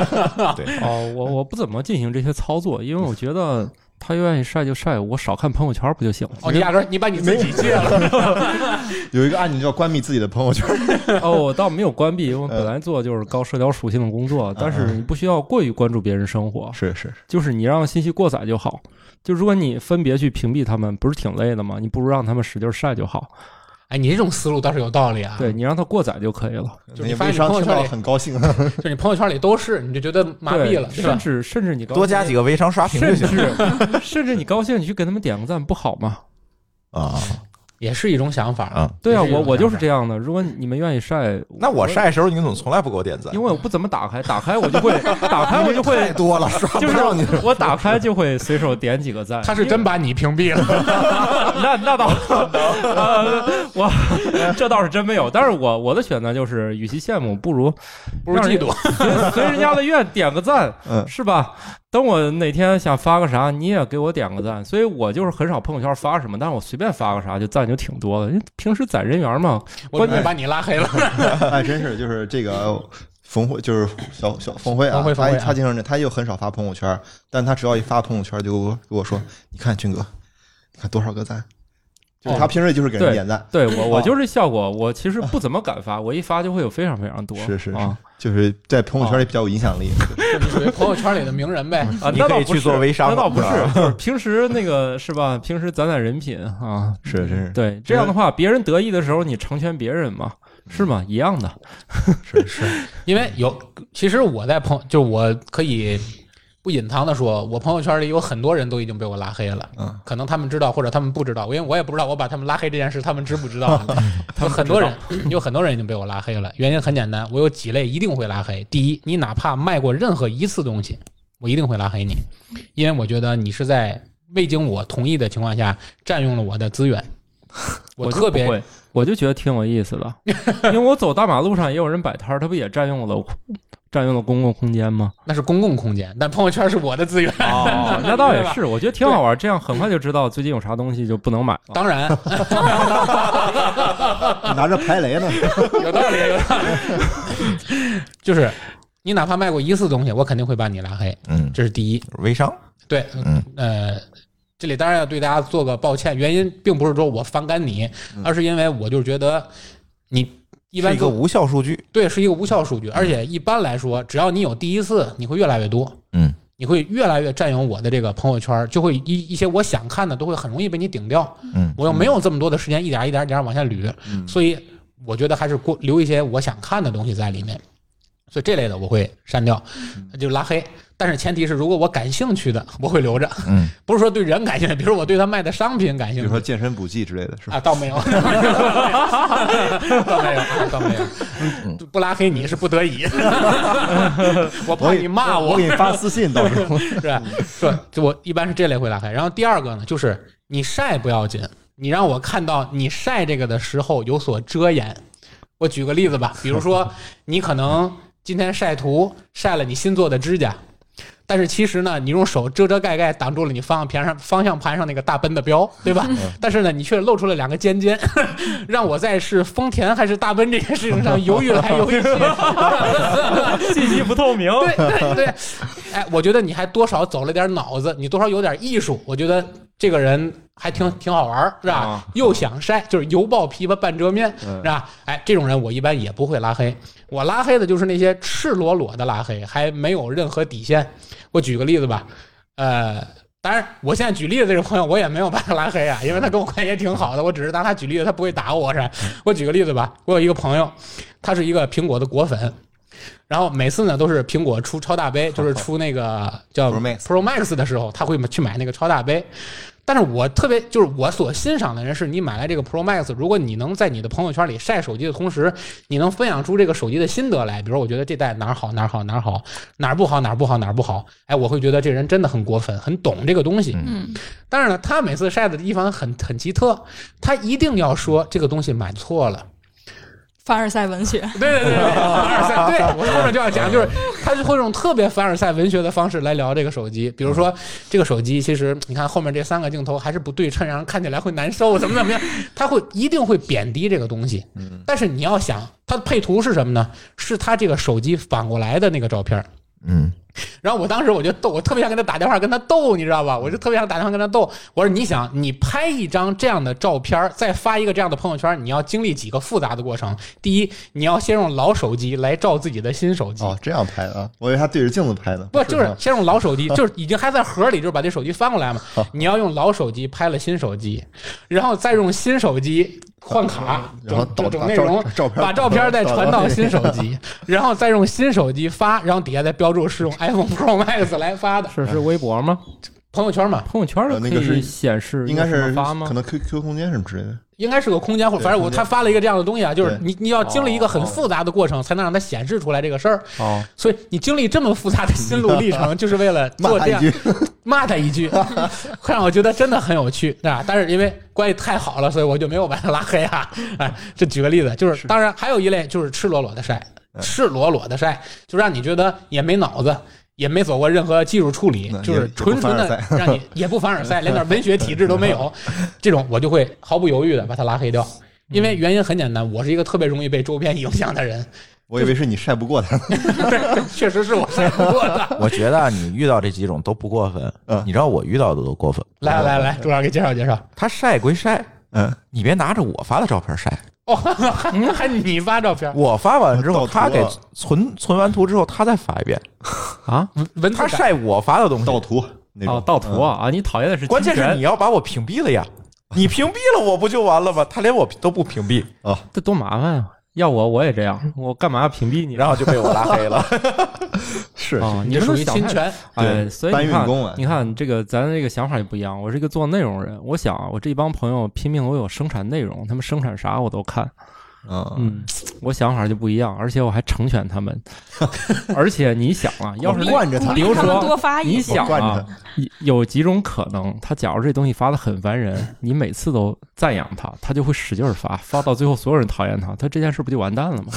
[LAUGHS] 对，哦，我我不怎么进行这些操作，因为我觉得他愿意晒就晒，我少看朋友圈不就行了？哦，你压根儿你把你自己戒了。[LAUGHS] 有一个按钮叫关闭自己的朋友圈。[LAUGHS] 哦，我倒没有关闭，因为我本来做就是高社交属性的工作，但是你不需要过于关注别人生活，是是，就是你让信息过载就好。就如果你分别去屏蔽他们，不是挺累的吗？你不如让他们使劲晒就好。哎，你这种思路倒是有道理啊。对你让他过载就可以了。就你发现微商听到你朋友圈里，很高兴。[LAUGHS] [LAUGHS] 就你朋友圈里都是，你就觉得麻痹了，甚？至甚至你高多加几个微商刷屏就甚行至 [LAUGHS] 甚至你高兴，你去给他们点个赞，不好吗？啊。也是一种想法啊。对啊，我我就是这样的。如果你们愿意晒，那我晒的时候，你怎么从来不给我点赞？因为我不怎么打开，[LAUGHS] 打开我就会打开我就会太多了，刷就是不到你。我打开就会随手点几个赞。[LAUGHS] 他是真把你屏蔽了。[LAUGHS] 那那倒，呃，我这倒是真没有。但是我我的选择就是，与其羡慕，不如不如嫉妒。随随人家的愿点个赞，嗯是吧？等我哪天想发个啥，你也给我点个赞。所以我就是很少朋友圈发什么，但是我随便发个啥就赞就挺多的。因为平时攒人缘嘛，我准备把你拉黑了。[LAUGHS] 哎，真是就是这个冯辉，就是小小冯辉啊，冯辉冯辉啊他他经常这，他又很少发朋友圈，但他只要一发朋友圈，就给我跟我说，你看军哥，你看多少个赞。就是他平时就是给人点赞，对我我就是效果。我其实不怎么敢发，我一发就会有非常非常多。是是是啊，就是在朋友圈里比较有影响力。就你属于朋友圈里的名人呗。[LAUGHS] 啊，你那倒不是可以去做微商那倒不是就是平时那个是吧？平时攒攒人品啊，是真是，对，这样的话，别人得意的时候，你成全别人嘛，是吗？一样的。是是，[LAUGHS] 因为有，其实我在朋，就我可以不隐藏的说，我朋友圈里有很多人都已经被我拉黑了。嗯，可能他们知道，或者他们不知道，因为我也不知道我把他们拉黑这件事，他们知不知道？有很多人，有很多人已经被我拉黑了。原因很简单，我有几类一定会拉黑。第一，你哪怕卖过任何一次东西，我一定会拉黑你，因为我觉得你是在未经我同意的情况下占用了我的资源。我特别我就觉得挺有意思的，[LAUGHS] 因为我走大马路上也有人摆摊儿，他不也占用了 [LAUGHS] 占用了公共空间吗？那是公共空间，但朋友圈是我的资源。哦，[LAUGHS] 那倒也是，我觉得挺好玩，这样很快就知道最近有啥东西就不能买了。当然，拿着排雷呢。有道理，有道理。就是你哪怕卖过一次东西，我肯定会把你拉黑，嗯，这是第一。微商，对，嗯呃，这里当然要对大家做个抱歉，原因并不是说我反感你，而是因为我就是觉得你一般是一个无效数据。对是一个无效数据，而且一般来说，只要你有第一次，你会越来越多。嗯，你会越来越占用我的这个朋友圈，就会一一些我想看的都会很容易被你顶掉。嗯，我又没有这么多的时间，一点一点一点往下捋，嗯所以我觉得还是过留一些我想看的东西在里面。所以这类的我会删掉，就拉黑。但是前提是，如果我感兴趣的，我会留着。嗯，不是说对人感兴趣，比如我对他卖的商品感兴趣比如说健身补剂之类的，是吧？啊，倒没有，[LAUGHS] 倒没有，倒没有，嗯不拉黑你是不得已，[LAUGHS] 我怕你骂我，我给你发私信，到时候是吧？是，就我一般是这类会拉黑。然后第二个呢，就是你晒不要紧，你让我看到你晒这个的时候有所遮掩。我举个例子吧，比如说你可能今天晒图晒了你新做的指甲。但是其实呢，你用手遮遮盖盖挡住了你方向盘上方向盘上那个大奔的标，对吧？但是呢，你却露出了两个尖尖，[LAUGHS] 让我在是丰田还是大奔这件事情上犹豫来犹豫去。[LAUGHS] 信息不透明。[LAUGHS] 对对对，哎，我觉得你还多少走了点脑子，你多少有点艺术，我觉得这个人还挺挺好玩儿，是吧啊？又想晒，就是油爆琵琶半遮面，嗯是吧？哎，这种人我一般也不会拉黑。我拉黑的就是那些赤裸裸的拉黑，还没有任何底线。我举个例子吧，呃，当然我现在举例子这个朋友，我也没有把他拉黑啊，因为他跟我关系也挺好的。我只是拿他举例子，他不会打我是吧？我举个例子吧，我有一个朋友，他是一个苹果的果粉。然后每次呢都是苹果出超大杯，就是出那个叫 Pro Max 的时候，他会去买那个超大杯。但是我特别就是我所欣赏的人是你买来这个 Pro Max，如果你能在你的朋友圈里晒手机的同时，你能分享出这个手机的心得来，比如我觉得这代哪儿好哪儿好哪儿好哪儿不好哪儿不好哪儿不好，哎，我会觉得这人真的很过粉，很懂这个东西。嗯，但是呢，他每次晒的地方很很奇特，他一定要说这个东西买错了。凡尔赛文学，[LAUGHS] 对对对对，凡尔赛，对 [LAUGHS] 我后面就要讲，就是他就会用特别凡尔赛文学的方式来聊这个手机，比如说这个手机其实你看后面这三个镜头还是不对称，然后看起来会难受，怎么怎么样，他会一定会贬低这个东西。但是你要想，它的配图是什么呢？是他这个手机反过来的那个照片。嗯，[LAUGHS] 然后我当时我就逗，我特别想跟他打电话跟他逗，你知道吧？我就特别想打电话跟他逗。我说你想，你拍一张这样的照片，再发一个这样的朋友圈，你要经历几个复杂的过程？第一，你要先用老手机来照自己的新手机。哦，这样拍的啊，我以为他对着镜子拍的，不，就是先用老手机，[LAUGHS] 就是已经还在盒里，就是把这手机翻过来嘛。你要用老手机拍了新手机，然后再用新手机换卡，整整内容，把照片再传到新手机，然后再用新手机发，然后底下再标注是用 iPhone Pro Max 来发的是是微博吗？朋友圈嘛，朋友圈呃那个是可以显示应该是发吗可？能 QQ 空间什么之类的。应该是个空间，或者对反正我空间他发了一个这样的东西啊，就是对你你要经历一个很哦复杂的过程，才能让它显示出来这个事儿。哦，所以你经历这么复杂的心路历程，[LAUGHS] 就是为了骂做这样他一句，骂他一句，[LAUGHS] 会让我觉得真的很有趣，对吧？但是因为关系太好了，所以我就没有把他拉黑啊。哎，这举个例子，就是当然还有一类就是赤裸裸的晒，嗯赤裸裸的晒，就让你觉得也没脑子。也没走过任何技术处理，就是纯纯的让你也不凡尔赛，[LAUGHS] 连点文学体质都没有，[LAUGHS] 这种我就会毫不犹豫的把他拉黑掉。因为原因很简单，我是一个特别容易被周边影响的人，我以为是你晒不过他。[LAUGHS] 确实是我晒不过他。我觉得啊你遇到这几种都不过分嗯，你知道我遇到的都过分。来来来，朱老师给介绍介绍。他晒归晒，嗯，你别拿着我发的照片晒。哦，还 [LAUGHS] 还你发照片，我发完之后，他给存存完图之后，他再发一遍。[LAUGHS] 啊，他文他晒我发的东西，盗图那种哦，盗图啊啊！你讨厌的是关键是你要把我屏蔽了呀！你屏蔽了我不就完了吗？他连我都不屏蔽啊，这多麻烦啊！要我我也这样，我干嘛要屏蔽你？然后就被我拉黑了。[LAUGHS] 是啊，你这属于侵权。哎，对所以你看搬运工啊，你看这个咱这个想法也不一样。我是一个做内容人，我想啊，我这帮朋友拼命为我生产内容，他们生产啥我都看。嗯，嗯，我想法就不一样，而且我还成全他们。[LAUGHS] 而且你想啊，要是惯着他比如说多发一你想惯着啊，有几种可能，他假如这东西发的很烦人，你每次都赞扬他，他就会使劲儿发，发到最后所有人讨厌他，他这件事不就完蛋了吗？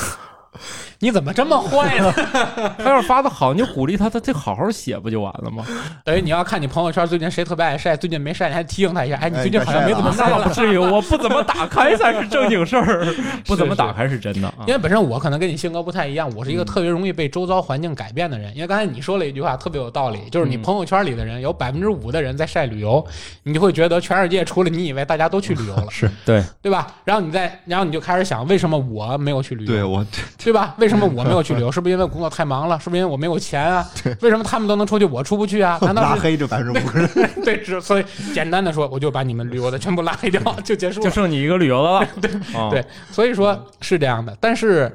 你怎么这么坏呢？[LAUGHS] 他要是发的好，你就鼓励他，他就好好写不就完了吗？[LAUGHS] 等于你要看你朋友圈最近谁特别爱晒，最近没晒，你还提醒他一下，哎，你最近哎好像没怎么晒了那倒 [LAUGHS] 不。至于，我不怎么打开才是正经事儿，不怎么打开是真的啊因。为本身我可能跟你性格不太一样，我是一个特别容易被周遭环境改变的人。因为刚才你说了一句话特别有道理，就是你嗯朋友圈里的人有百分之五的人在晒旅游，你就会觉得全世界除了你以外，大家都去旅游了，是对，对吧？然后你再，然后你就开始想，为什么我没有去旅游？对我对吧？为什么我没有去旅游？[LAUGHS] 是不是因为工作太忙了？是不是因为我没有钱啊？[LAUGHS] 为什么他们都能出去，我出不去啊？[LAUGHS] 难道拉是黑就百分之五十，对？只所以简单的说，我就把你们旅游的全部拉黑掉，就结束了。就剩你一个旅游的了。对对，所以说是这样的。但是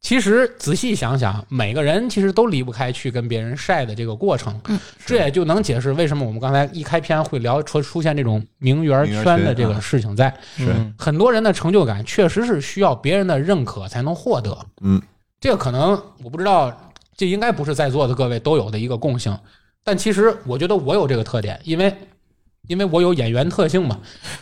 其实仔细想想，每个人其实都离不开去跟别人晒的这个过程。嗯，这也就能解释为什么我们刚才一开篇会聊出出现这种名媛圈的这个事情在。是嗯很多人的成就感确实是需要别人的认可才能获得。嗯，这个可能我不知道，这应该不是在座的各位都有的一个共性。但其实我觉得我有这个特点，因为因为我有演员特性嘛。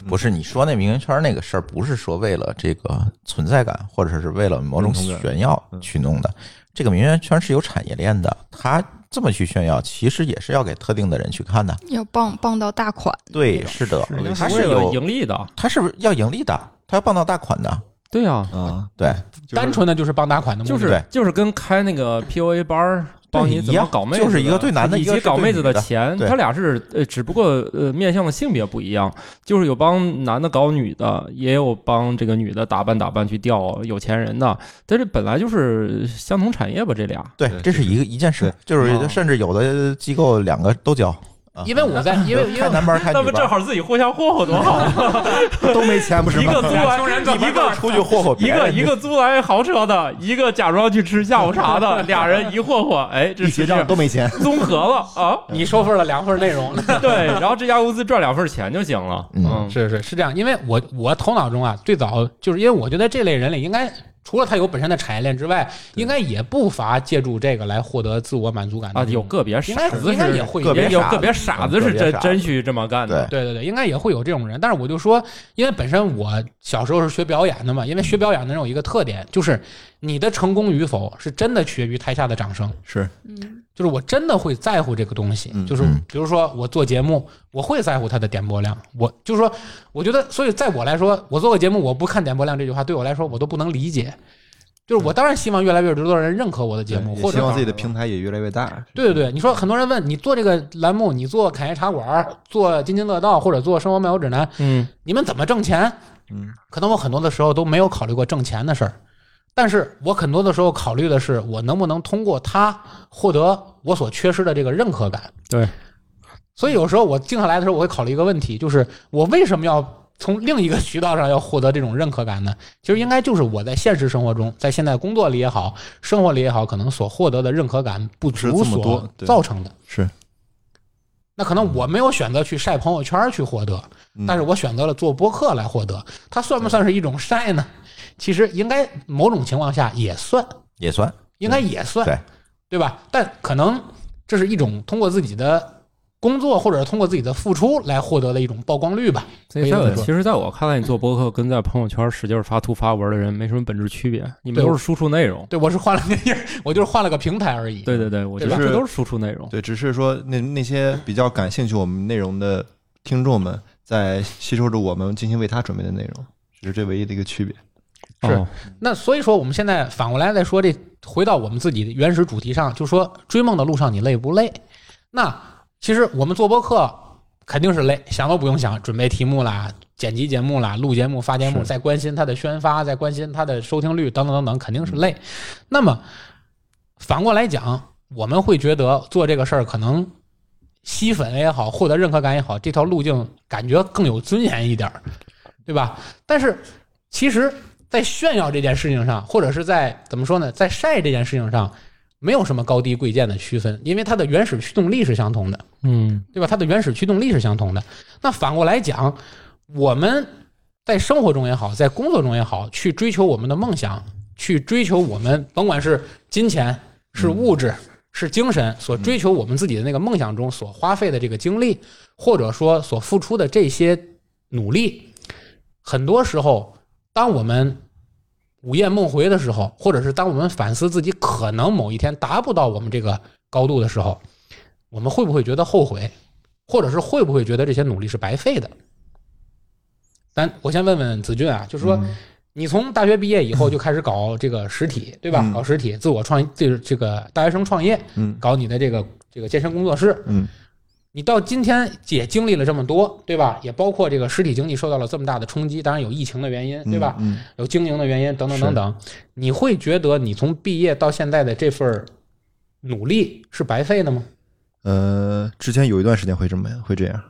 不是你说那名媛圈那个事儿，不是说为了这个存在感，或者是为了某种炫耀嗯去弄的。这个名媛圈是有产业链的，它这么去炫耀，其实也是要给特定的人去看的。要傍傍到大款。对，是的，是它是有，盈利的。他是要盈利的，他要傍到大款的。对啊，啊，对，就是单纯的就是傍大款的目的，就是对就是跟开那个 PUA 班儿帮你怎么搞妹子的，就是一个对男的以一个是及搞妹子的钱，他俩是呃，只不过呃面向的性别不一样，就是有帮男的搞女的，也有帮这个女的打扮打扮去钓有钱人的，但这本来就是相同产业吧，这俩。对对，这是一个一件事，就是哦甚至有的机构两个都教，啊因为我在，[LAUGHS] 因为因为男班开那不，正好自己互相霍霍多好啊！都没钱不是吗？一个租来一个出去霍霍一个别人一个租来豪车的，一个假装去吃下午茶的，俩人一霍霍，哎，这一结账都没钱。综合了啊！你收份了两份内容，[LAUGHS] 对，然后这家公司赚两份钱就行了。嗯嗯，是是是这样，因为我我头脑中啊，最早就是因为我觉得这类人里应该除了他有本身的产业链之外，应该也不乏借助这个来获得自我满足感的啊，有个别傻子是应该也会有个别傻子是真真去这么干的。对对对，应该也会有这种人。但是我就说，因为本身我小时候是学表演的嘛，因为学表演的人有一个特点，就是你的成功与否是真的取决于台下的掌声。是嗯，就是我真的会在乎这个东西，嗯就是嗯比如说我做节目，我会在乎它的点播量。我就是说，我觉得，所以在我来说，我做个节目，我不看点播量这句话，对我来说我都不能理解。就是我当然希望越来越多的人认可我的节目，或者也希望自己的平台也越来越大。对对对，你说很多人问你做这个栏目，你做侃爷茶馆，做津津乐道，或者做生活漫游指南，嗯，你们怎么挣钱？嗯，可能我很多的时候都没有考虑过挣钱的事儿，但是我很多的时候考虑的是我能不能通过它获得我所缺失的这个认可感。对，所以有时候我静下来的时候，我会考虑一个问题，就是我为什么要从另一个渠道上要获得这种认可感呢？其实应该就是我在现实生活中，在现在工作里也好，生活里也好，可能所获得的认可感不足所造成的。是，那可能我没有选择去晒朋友圈去获得，嗯但是我选择了做播客来获得，它算不算是一种晒呢？其实应该某种情况下也算，也算，应该也算，对对吧？但可能这是一种通过自己的工作或者是通过自己的付出来获得的一种曝光率吧。所以其实在我看来，你做博客跟在朋友圈使劲发图发文的人没什么本质区别，你们都是输出内容。对我是换了个地儿，我就是换了个平台而已。对对对，我觉得这都是输出内容。对，只是说那那些比较感兴趣我们内容的听众们，在吸收着我们精心为他准备的内容，只是这唯一的一个区别。是哦那所以说，我们现在反过来再说这，回到我们自己的原始主题上，就说追梦的路上你累不累？那其实我们做播客肯定是累，想都不用想，准备题目啦、剪辑节目啦、录节目、发节目，是再关心它的宣发，再关心它的收听率等等等等，肯定是累。那么反过来讲，我们会觉得做这个事儿可能吸粉也好，获得认可感也好，这条路径感觉更有尊严一点儿，对吧？但是其实，在炫耀这件事情上，或者是在怎么说呢，在晒这件事情上，没有什么高低贵贱的区分，因为它的原始驱动力是相同的，嗯对吧？它的原始驱动力是相同的。那反过来讲，我们在生活中也好，在工作中也好，去追求我们的梦想，去追求我们甭管是金钱、是物质、是精神，所追求我们自己的那个梦想中所花费的这个精力，或者说所付出的这些努力，很多时候，当我们午夜梦回的时候，或者是当我们反思自己可能某一天达不到我们这个高度的时候，我们会不会觉得后悔，或者是会不会觉得这些努力是白费的？咱我先问问子俊啊，就是说，你从大学毕业以后就开始搞这个实体，对吧？嗯。搞实体，自我创，这个这个大学生创业，嗯。搞你的这个这个健身工作室，嗯你到今天也经历了这么多，对吧？也包括这个实体经济受到了这么大的冲击，当然有疫情的原因，对吧？嗯，有经营的原因等等等等，你会觉得你从毕业到现在的这份儿努力是白费的吗？呃，之前有一段时间会这么会这样。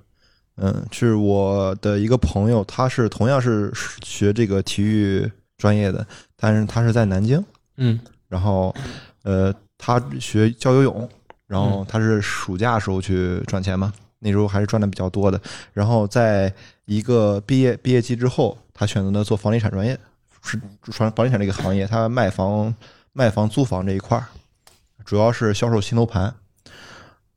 嗯，是我的一个朋友，他是同样是学这个体育专业的，但是他是在南京，嗯然后呃，他学教游泳，然后他是暑假时候去赚钱嘛，那时候还是赚的比较多的。然后在一个毕业毕业季之后，他选择了做房地产专业，是传房地产这个行业，他卖房卖房租房这一块儿，主要是销售新楼盘，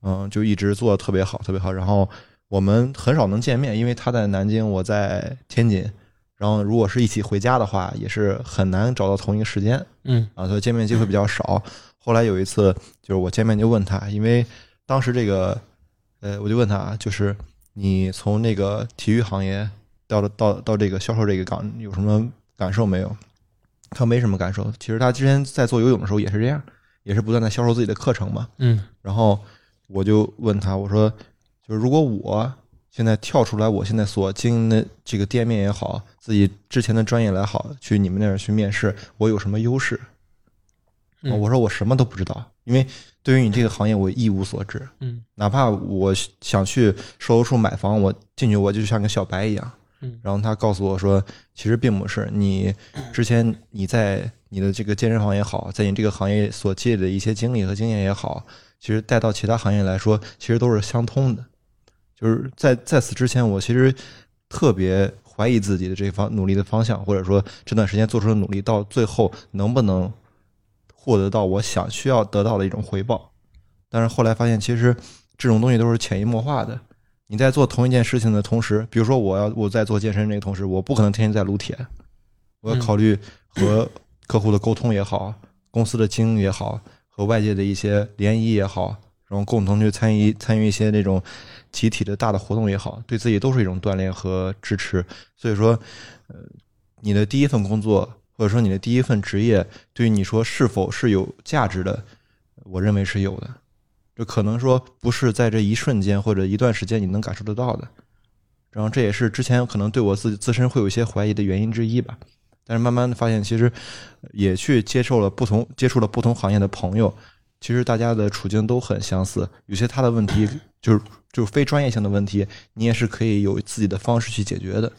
嗯，就一直做的特别好，特别好。然后我们很少能见面，因为他在南京，我在天津。然后如果是一起回家的话，也是很难找到同一个时间。嗯啊，所以见面机会比较少。后来有一次，就是我见面就问他，因为当时这个，呃，我就问他，就是你从那个体育行业到了到到这个销售这个岗有什么感受没有？他没什么感受。其实他之前在做游泳的时候也是这样，也是不断的销售自己的课程嘛。嗯然后我就问他，我说，就是如果我现在跳出来，我现在所经营的这个店面也好，自己之前的专业来好，去你们那儿去面试，我有什么优势？嗯我说我什么都不知道，因为对于你这个行业我一无所知。嗯哪怕我想去售楼处买房，我进去我就像个小白一样。嗯然后他告诉我说，其实并不是，你 [CLEARS THROAT] 之前你在你的这个健身房也好，在你这个行业所积累的一些经历和经验也好，其实带到其他行业来说，其实都是相通的。就是在在此之前，我其实特别怀疑自己的这方努力的方向，或者说这段时间做出的努力，到最后能不能获得到我想需要得到的一种回报。但是后来发现，其实这种东西都是潜移默化的。你在做同一件事情的同时，比如说我要我在做健身这个同时，我不可能天天在撸铁，我要考虑和客户的沟通也好，公司的经营也好，和外界的一些联谊也好，然后共同去参与参与一些那种集体的大的活动也好，对自己都是一种锻炼和支持。所以说，呃，你的第一份工作或者说你的第一份职业，对于你说是否是有价值的，我认为是有的。这可能说不是在这一瞬间或者一段时间你能感受得到的，然后这也是之前可能对我自己自身会有一些怀疑的原因之一吧。但是慢慢的发现，其实也去接受了不同接触了不同行业的朋友，其实大家的处境都很相似。有些他的问题就是就是非专业性的问题，你也是可以有自己的方式去解决的。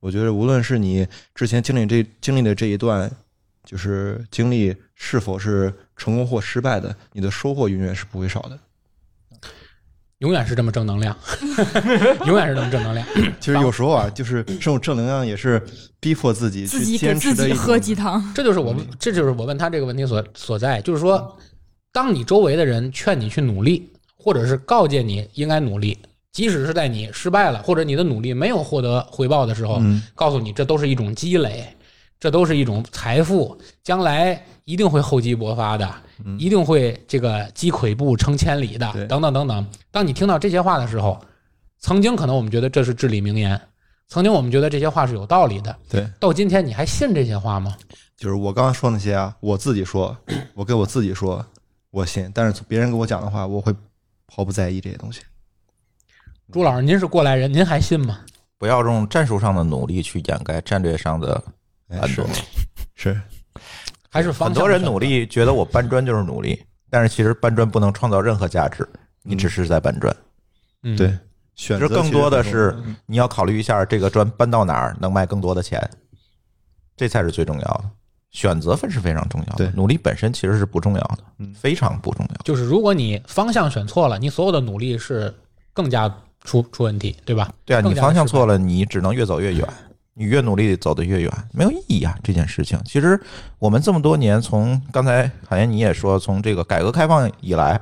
我觉得无论是你之前经历这经历的这一段，就是经历是否是成功或失败的，你的收获永远是不会少的。永远是这么正能量，[LAUGHS] 永远是这么正能量。其实有时候啊，就是这种正能量也是逼迫自己去自己给坚持的一种自己喝鸡汤。这就是我们，这就是我问他这个问题所所在，就是说，当你周围的人劝你去努力，或者是告诫你应该努力，即使是在你失败了，或者你的努力没有获得回报的时候，嗯告诉你这都是一种积累，这都是一种财富，将来一定会厚积薄发的，一定会这个积跬步成千里的，等等等等。当你听到这些话的时候，曾经可能我们觉得这是至理名言，曾经我们觉得这些话是有道理的，对，到今天你还信这些话吗？就是我刚刚说那些啊，我自己说，我给我自己说，我信，但是别人跟我讲的话，我会毫不在意这些东西。朱老师，您是过来人，您还信吗？不要用战术上的努力去掩盖战略上的哎是懒惰。是，还是很多人努，力觉得我搬砖就是努力，但是其实搬砖不能创造任何价值，你只是在搬砖。嗯，对，选择其实更多的是你要考虑一下这个砖搬到哪儿能卖更多的钱，这才是最重要的。选择分是非常重要的，努力本身其实是不重要的嗯，非常不重要。就是如果你方向选错了，你所有的努力是更加出出问题，对吧？对啊，你方向错了，你只能越走越远，你越努力走得越远，没有意义啊！这件事情，其实我们这么多年，从刚才好像你也说，从这个改革开放以来，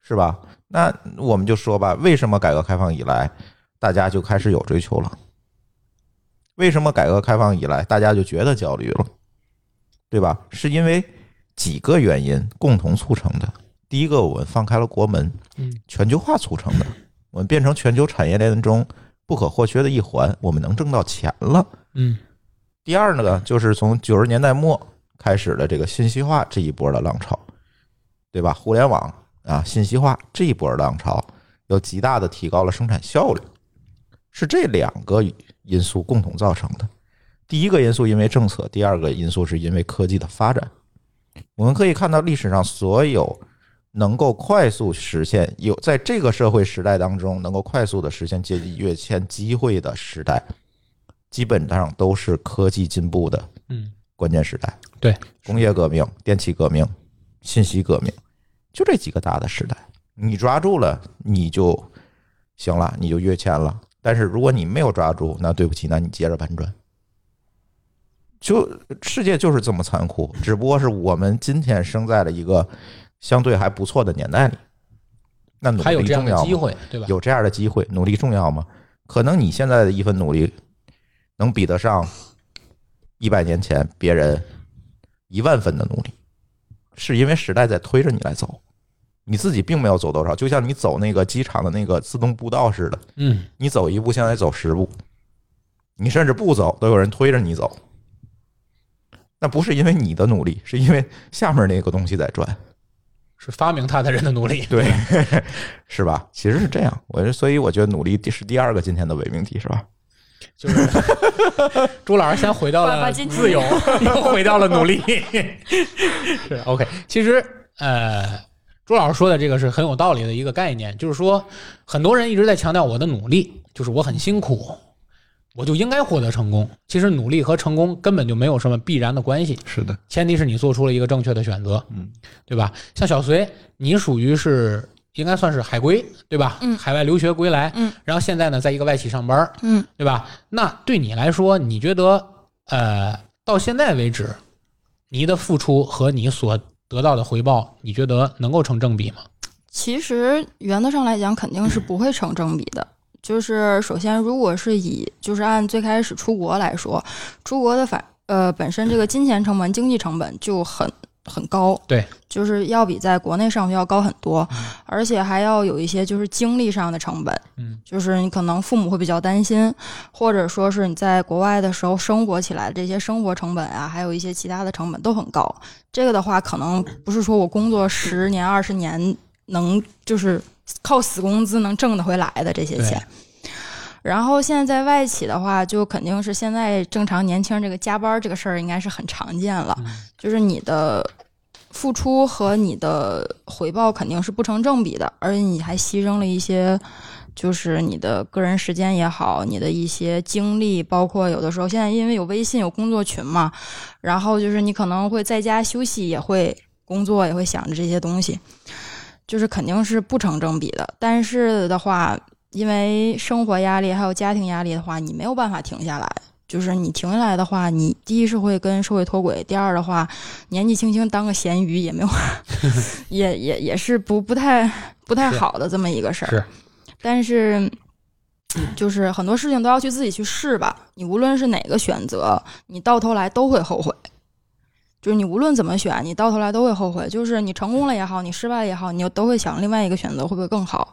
是吧？那我们就说吧，为什么改革开放以来大家就开始有追求了？为什么改革开放以来大家就觉得焦虑了？对吧？是因为几个原因共同促成的。第一个，我们放开了国门，嗯，全球化促成的，我们变成全球产业链中不可或缺的一环，我们能挣到钱了。嗯第二呢，就是从九十年代末开始的这个信息化这一波的浪潮，对吧？互联网啊，信息化这一波浪潮，又极大的提高了生产效率，是这两个因素共同造成的。第一个因素因为政策，第二个因素是因为科技的发展。我们可以看到历史上所有能够快速实现有在这个社会时代当中能够快速的实现阶级跃迁机会的时代，基本上都是科技进步的嗯，关键时代。对，工业革命、电气革命、信息革命，就这几个大的时代，你抓住了，你就行了，你就跃迁了。但是如果你没有抓住，那对不起，那你接着搬砖。就世界就是这么残酷，只不过是我们今天生在了一个相对还不错的年代里。那努还有这样力重要吗？的机会，对吧？有这样的机会，努力重要吗？可能你现在的一份努力，能比得上一百年前别人一万分的努力，是因为时代在推着你来走，你自己并没有走多少。就像你走那个机场的那个自动步道似的，嗯，你走一步相当于走十步，你甚至不走都有人推着你走。那不是因为你的努力，是因为下面那个东西在转。是发明它的人的努力。[LAUGHS] 对，是吧？其实是这样，我所以我觉得努力第是第二个今天的伪命题，是吧？[LAUGHS] 就是朱老师先回到了自由，[LAUGHS] 又回到了努力。是 OK，其实呃，朱老师说的这个是很有道理的一个概念，就是说很多人一直在强调我的努力，就是我很辛苦，我就应该获得成功。其实努力和成功根本就没有什么必然的关系，是的，前提是你做出了一个正确的选择，嗯，对吧？像小隋，你属于是应该算是海归，对吧？嗯海外留学归来，嗯，然后现在呢，在一个外企上班，嗯，对吧？那对你来说，你觉得呃，到现在为止，你的付出和你所得到的回报，你觉得能够成正比吗？其实原则上来讲，肯定是不会成正比的。就是首先，如果是以就是按最开始出国来说，出国的反呃本身这个金钱成本、经济成本就很很高，对，就是要比在国内上学要高很多，而且还要有一些就是精力上的成本，嗯，就是你可能父母会比较担心，或者说是你在国外的时候生活起来的这些生活成本啊，还有一些其他的成本都很高。这个的话，可能不是说我工作十年、二十年能就是靠死工资能挣得回来的这些钱。然后现在在外企的话，就肯定是现在正常年轻人这个加班这个事儿应该是很常见了，嗯就是你的付出和你的回报肯定是不成正比的，而且你还牺牲了一些。就是你的个人时间也好，你的一些精力，包括有的时候现在因为有微信有工作群嘛，然后就是你可能会在家休息，也会工作，也会想着这些东西，就是肯定是不成正比的。但是的话，因为生活压力还有家庭压力的话，你没有办法停下来。就是你停下来的话，你第一是会跟社会脱轨，第二的话，年纪轻轻当个咸鱼也没有，[LAUGHS] 也也也是不不太不太好的这么一个事儿。是，但是就是很多事情都要去自己去试吧。你无论是哪个选择，你到头来都会后悔。就是你无论怎么选，你到头来都会后悔。就是你成功了也好，你失败了也好，你都会想另外一个选择会不会更好。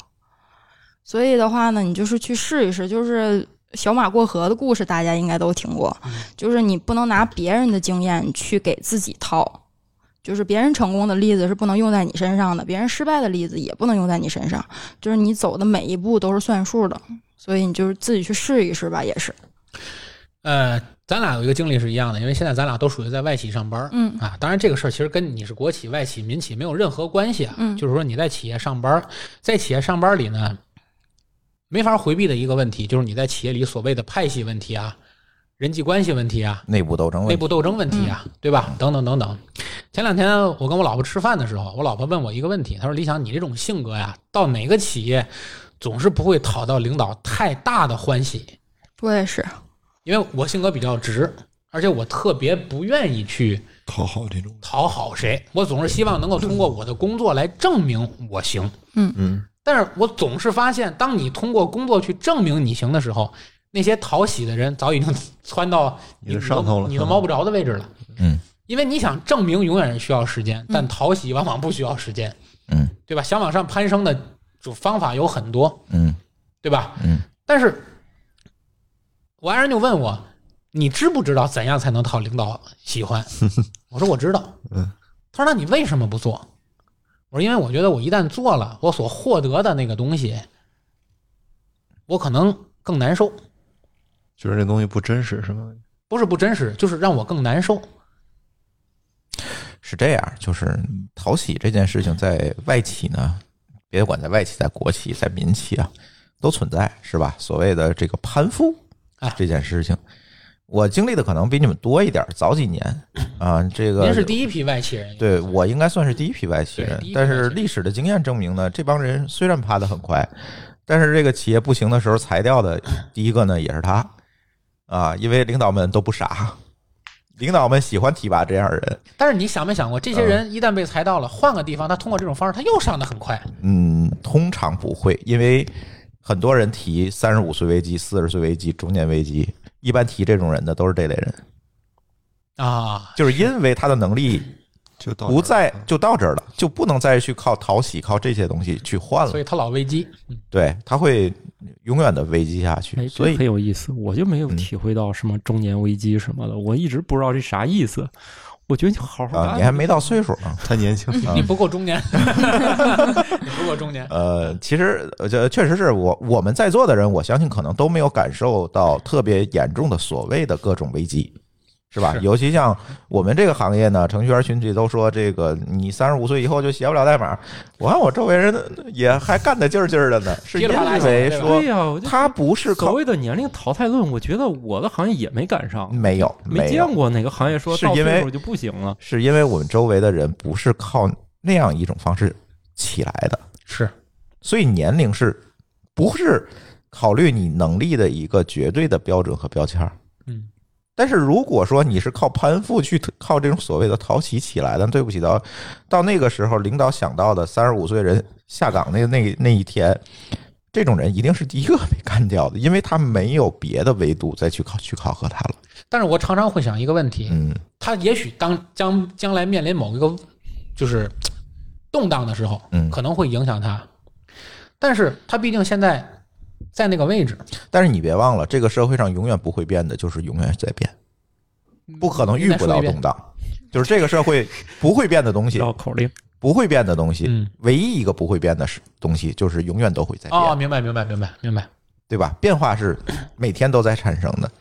所以的话呢，你就是去试一试。就是小马过河的故事，大家应该都听过。就是你不能拿别人的经验去给自己套。就是别人成功的例子是不能用在你身上的，别人失败的例子也不能用在你身上。就是你走的每一步都是算数的，所以你就是自己去试一试吧，也是。呃，咱俩有一个经历是一样的，因为现在咱俩都属于在外企上班，嗯啊，当然这个事儿其实跟你是国企、外企、民企没有任何关系啊，嗯就是说你在企业上班，在企业上班里呢，没法回避的一个问题，就是你在企业里所谓的派系问题啊、人际关系问题啊、内部斗争问题，内部斗争问题啊，对吧？等等等等。前两天我跟我老婆吃饭的时候，我老婆问我一个问题，她说：“李想，你这种性格呀，到哪个企业总是不会讨到领导太大的欢喜。”我也是，因为我性格比较直，而且我特别不愿意去讨好这种，讨好谁，我总是希望能够通过我的工作来证明我行。嗯嗯，但是我总是发现，当你通过工作去证明你行的时候，那些讨喜的人早已经窜到你的上头了你都摸不着的位置了。嗯，因为你想证明永远是需要时间，但讨喜往往不需要时间，嗯对吧？想往上攀升的就方法有很多，嗯对吧？嗯，但是我爱人就问我，你知不知道怎样才能讨领导喜欢？[LAUGHS] 我说我知道。嗯，他说那你为什么不做？我说因为我觉得我一旦做了，我所获得的那个东西，我可能更难受。就是这东西不真实是吗？不是不真实，就是让我更难受。是这样，就是讨喜这件事情在外企呢，别管在外企、在国企、在民企啊，都存在，是吧？所谓的这个攀附哎这件事情，我经历的可能比你们多一点，早几年。[CLEARS THROAT] 啊，这个您是第一批外企人，对我应该算是第一批外企人。但是历史的经验证明呢，这帮人虽然爬得很快，但是这个企业不行的时候裁掉的第一个呢也是他。啊，因为领导们都不傻，领导们喜欢提拔这样的人。但是你想没想过，这些人一旦被裁到了，换个地方，他通过这种方式，他又上的很快。嗯，通常不会，因为很多人提三十五岁危机、四十岁危机、中年危机，一般提这种人的都是这类人，啊，就是因为他的能力 [LAUGHS] 就到不这儿在就到这儿了，就不能再去靠讨喜、靠这些东西去换了所。以他老危机。对，他会永远的危机下去。哎，所以很有意思，我就没有嗯体会到什么中年危机什么的，我一直不知道这啥意思。我觉得你好好啊，干。你还没到岁数啊。太年轻。你不够中年，[LAUGHS] 你不够中年。呃，其实呃，这确实是我我们在座的人，我相信可能都没有感受到特别严重的所谓的各种危机，是吧？是尤其像我们这个行业呢，程序员群体都说这个你三十五岁以后就写不了代码。我看我周围人也还干得劲儿劲儿的呢，是因为说对呀、他不是靠所谓的年龄淘汰论，我觉得我的行业也没赶上，没有没见过哪个行业说是因为到岁数就不行了。是因为我们周围的人不是靠那样一种方式起来的，是所以年龄是不是考虑你能力的一个绝对的标准和标签儿？嗯，但是如果说你是靠攀附去靠这种所谓的讨喜起来的，对不起到到那个时候，领导想到的三十五岁人下岗那那那一天，这种人一定是第一个被干掉的，因为他没有别的维度再去考去考核他了。但是我常常会想一个问题，嗯。他也许当将将来面临某一个就是动荡的时候，嗯，可能会影响他，但是他毕竟现在在那个位置，但是你别忘了，这个社会上永远不会变的，就是永远在变，不可能遇不到动荡。就是这个社会不会变的东西，绕口令，不会变的东西，嗯，唯一一个不会变的是东西，就是永远都会在变，哦，明白明白明白明白，对吧？变化是每天都在产生的，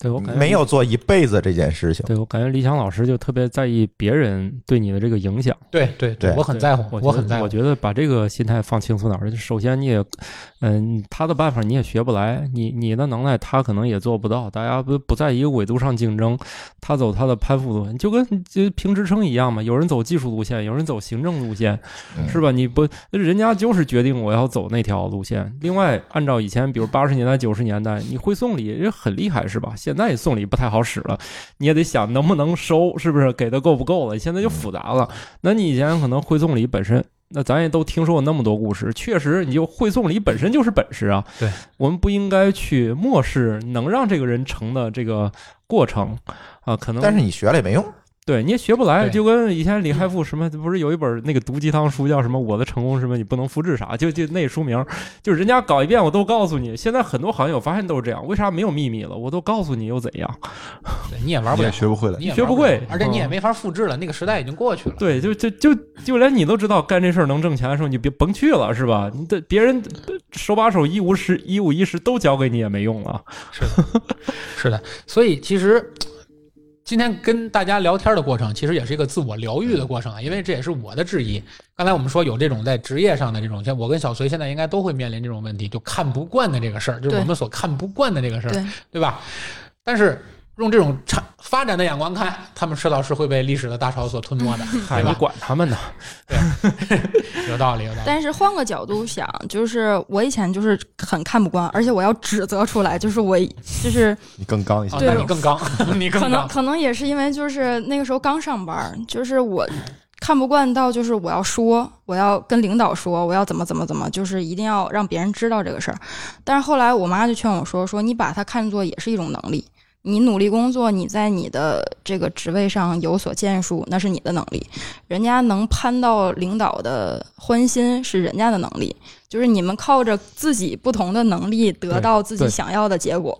对我感觉没有做一辈子这件事情。对我感觉李想老师就特别在意别人对你的这个影响。对对对我很在乎，我很在乎我，觉得把这个心态放轻松点儿。首先，你也，嗯，他的办法你也学不来，你你的能耐他可能也做不到。大家不不在一个纬度上竞争，他走他的攀附路线，就跟就评职称一样嘛。有人走技术路线，有人走行政路线，嗯是吧？你不，人家就是决定我要走那条路线。另外，按照以前，比如八十年代、九十年代，你会送礼也很厉害，是吧？现在送礼不太好使了，你也得想能不能收，是不是给的够不够了？现在就复杂了。那你以前可能会送礼本身。那咱也都听说过那么多故事，确实，你就会送礼本身就是本事啊。对，我们不应该去漠视能让这个人成的这个过程啊。可能，但是你学了也没用，对你也学不来，就跟以前李开复什么，不是有一本那个毒鸡汤书叫什么“我的成功什么你不能复制啥”，就就那书名，就是人家搞一遍我都告诉你。现在很多行业我发现都是这样，为啥没有秘密了？我都告诉你又怎样？对你也玩不了也，学不会了你。也学不会而且你也嗯没法复制了，那个时代已经过去了。对，就就就就连你都知道干这事儿能挣钱的时候，你别甭去了，是吧？你的别人手把手一五十一五一十都教给你也没用了。是的，是的，所以其实今天跟大家聊天的过程，其实也是一个自我疗愈的过程啊，因为这也是我的质疑。刚才我们说有这种在职业上的这种，像我跟小隋现在应该都会面临这种问题，就看不惯的这个事儿，就是我们所看不惯的这个事儿，对，吧？但是用这种长发展的眼光看，他们迟早是会被历史的大潮所吞没的，[LAUGHS] 嗨，你对吧？管他们呢？[LAUGHS] 有道理，有道理。但是换个角度想，就是我以前就是很看不惯，而且我要指责出来，就是我就是 [LAUGHS] 你更刚一些啊，对那你更刚，你更可能。可能也是因为就是那个时候刚上班，就是我看不惯到就是我要说，我要跟领导说，我要怎么怎么怎么，就是一定要让别人知道这个事儿。但是后来我妈就劝我说，说你把它看作也是一种能力。你努力工作，你在你的这个职位上有所建树，那是你的能力。人家能攀到领导的欢心是人家的能力，就是你们靠着自己不同的能力得到自己想要的结果。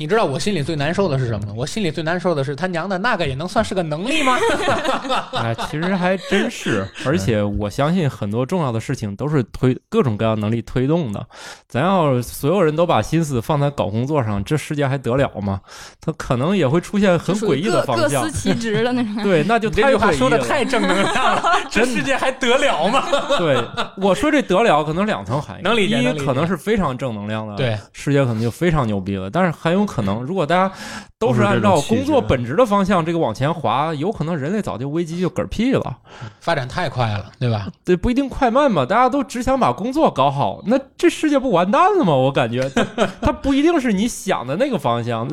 你知道我心里最难受的是什么吗？我心里最难受的是他娘的那个也能算是个能力吗？[LAUGHS] 哎，其实还真是，[LAUGHS] 而且我相信很多重要的事情都是推各种各样能力推动的。咱要所有人都把心思放在搞工作上，这世界还得了吗？他可能也会出现很诡异的方向各各。司其职的那种。[LAUGHS] 对，那就你这句话太诡异了。说的太正能量了，这世界还得了吗？对，我说这得了可能两层含义，能理解能理解第一可能是非常正能量的，对，世界可能就非常牛逼了。但是很有可能，如果大家都是按照工作本质的方向这个往前滑，有可能人类早就危机就嗝屁了。发展太快了，对吧？对，不一定快慢嘛，大家都只想把工作搞好，那这世界不完蛋了吗？我感觉它它不一定是你想的那个方向，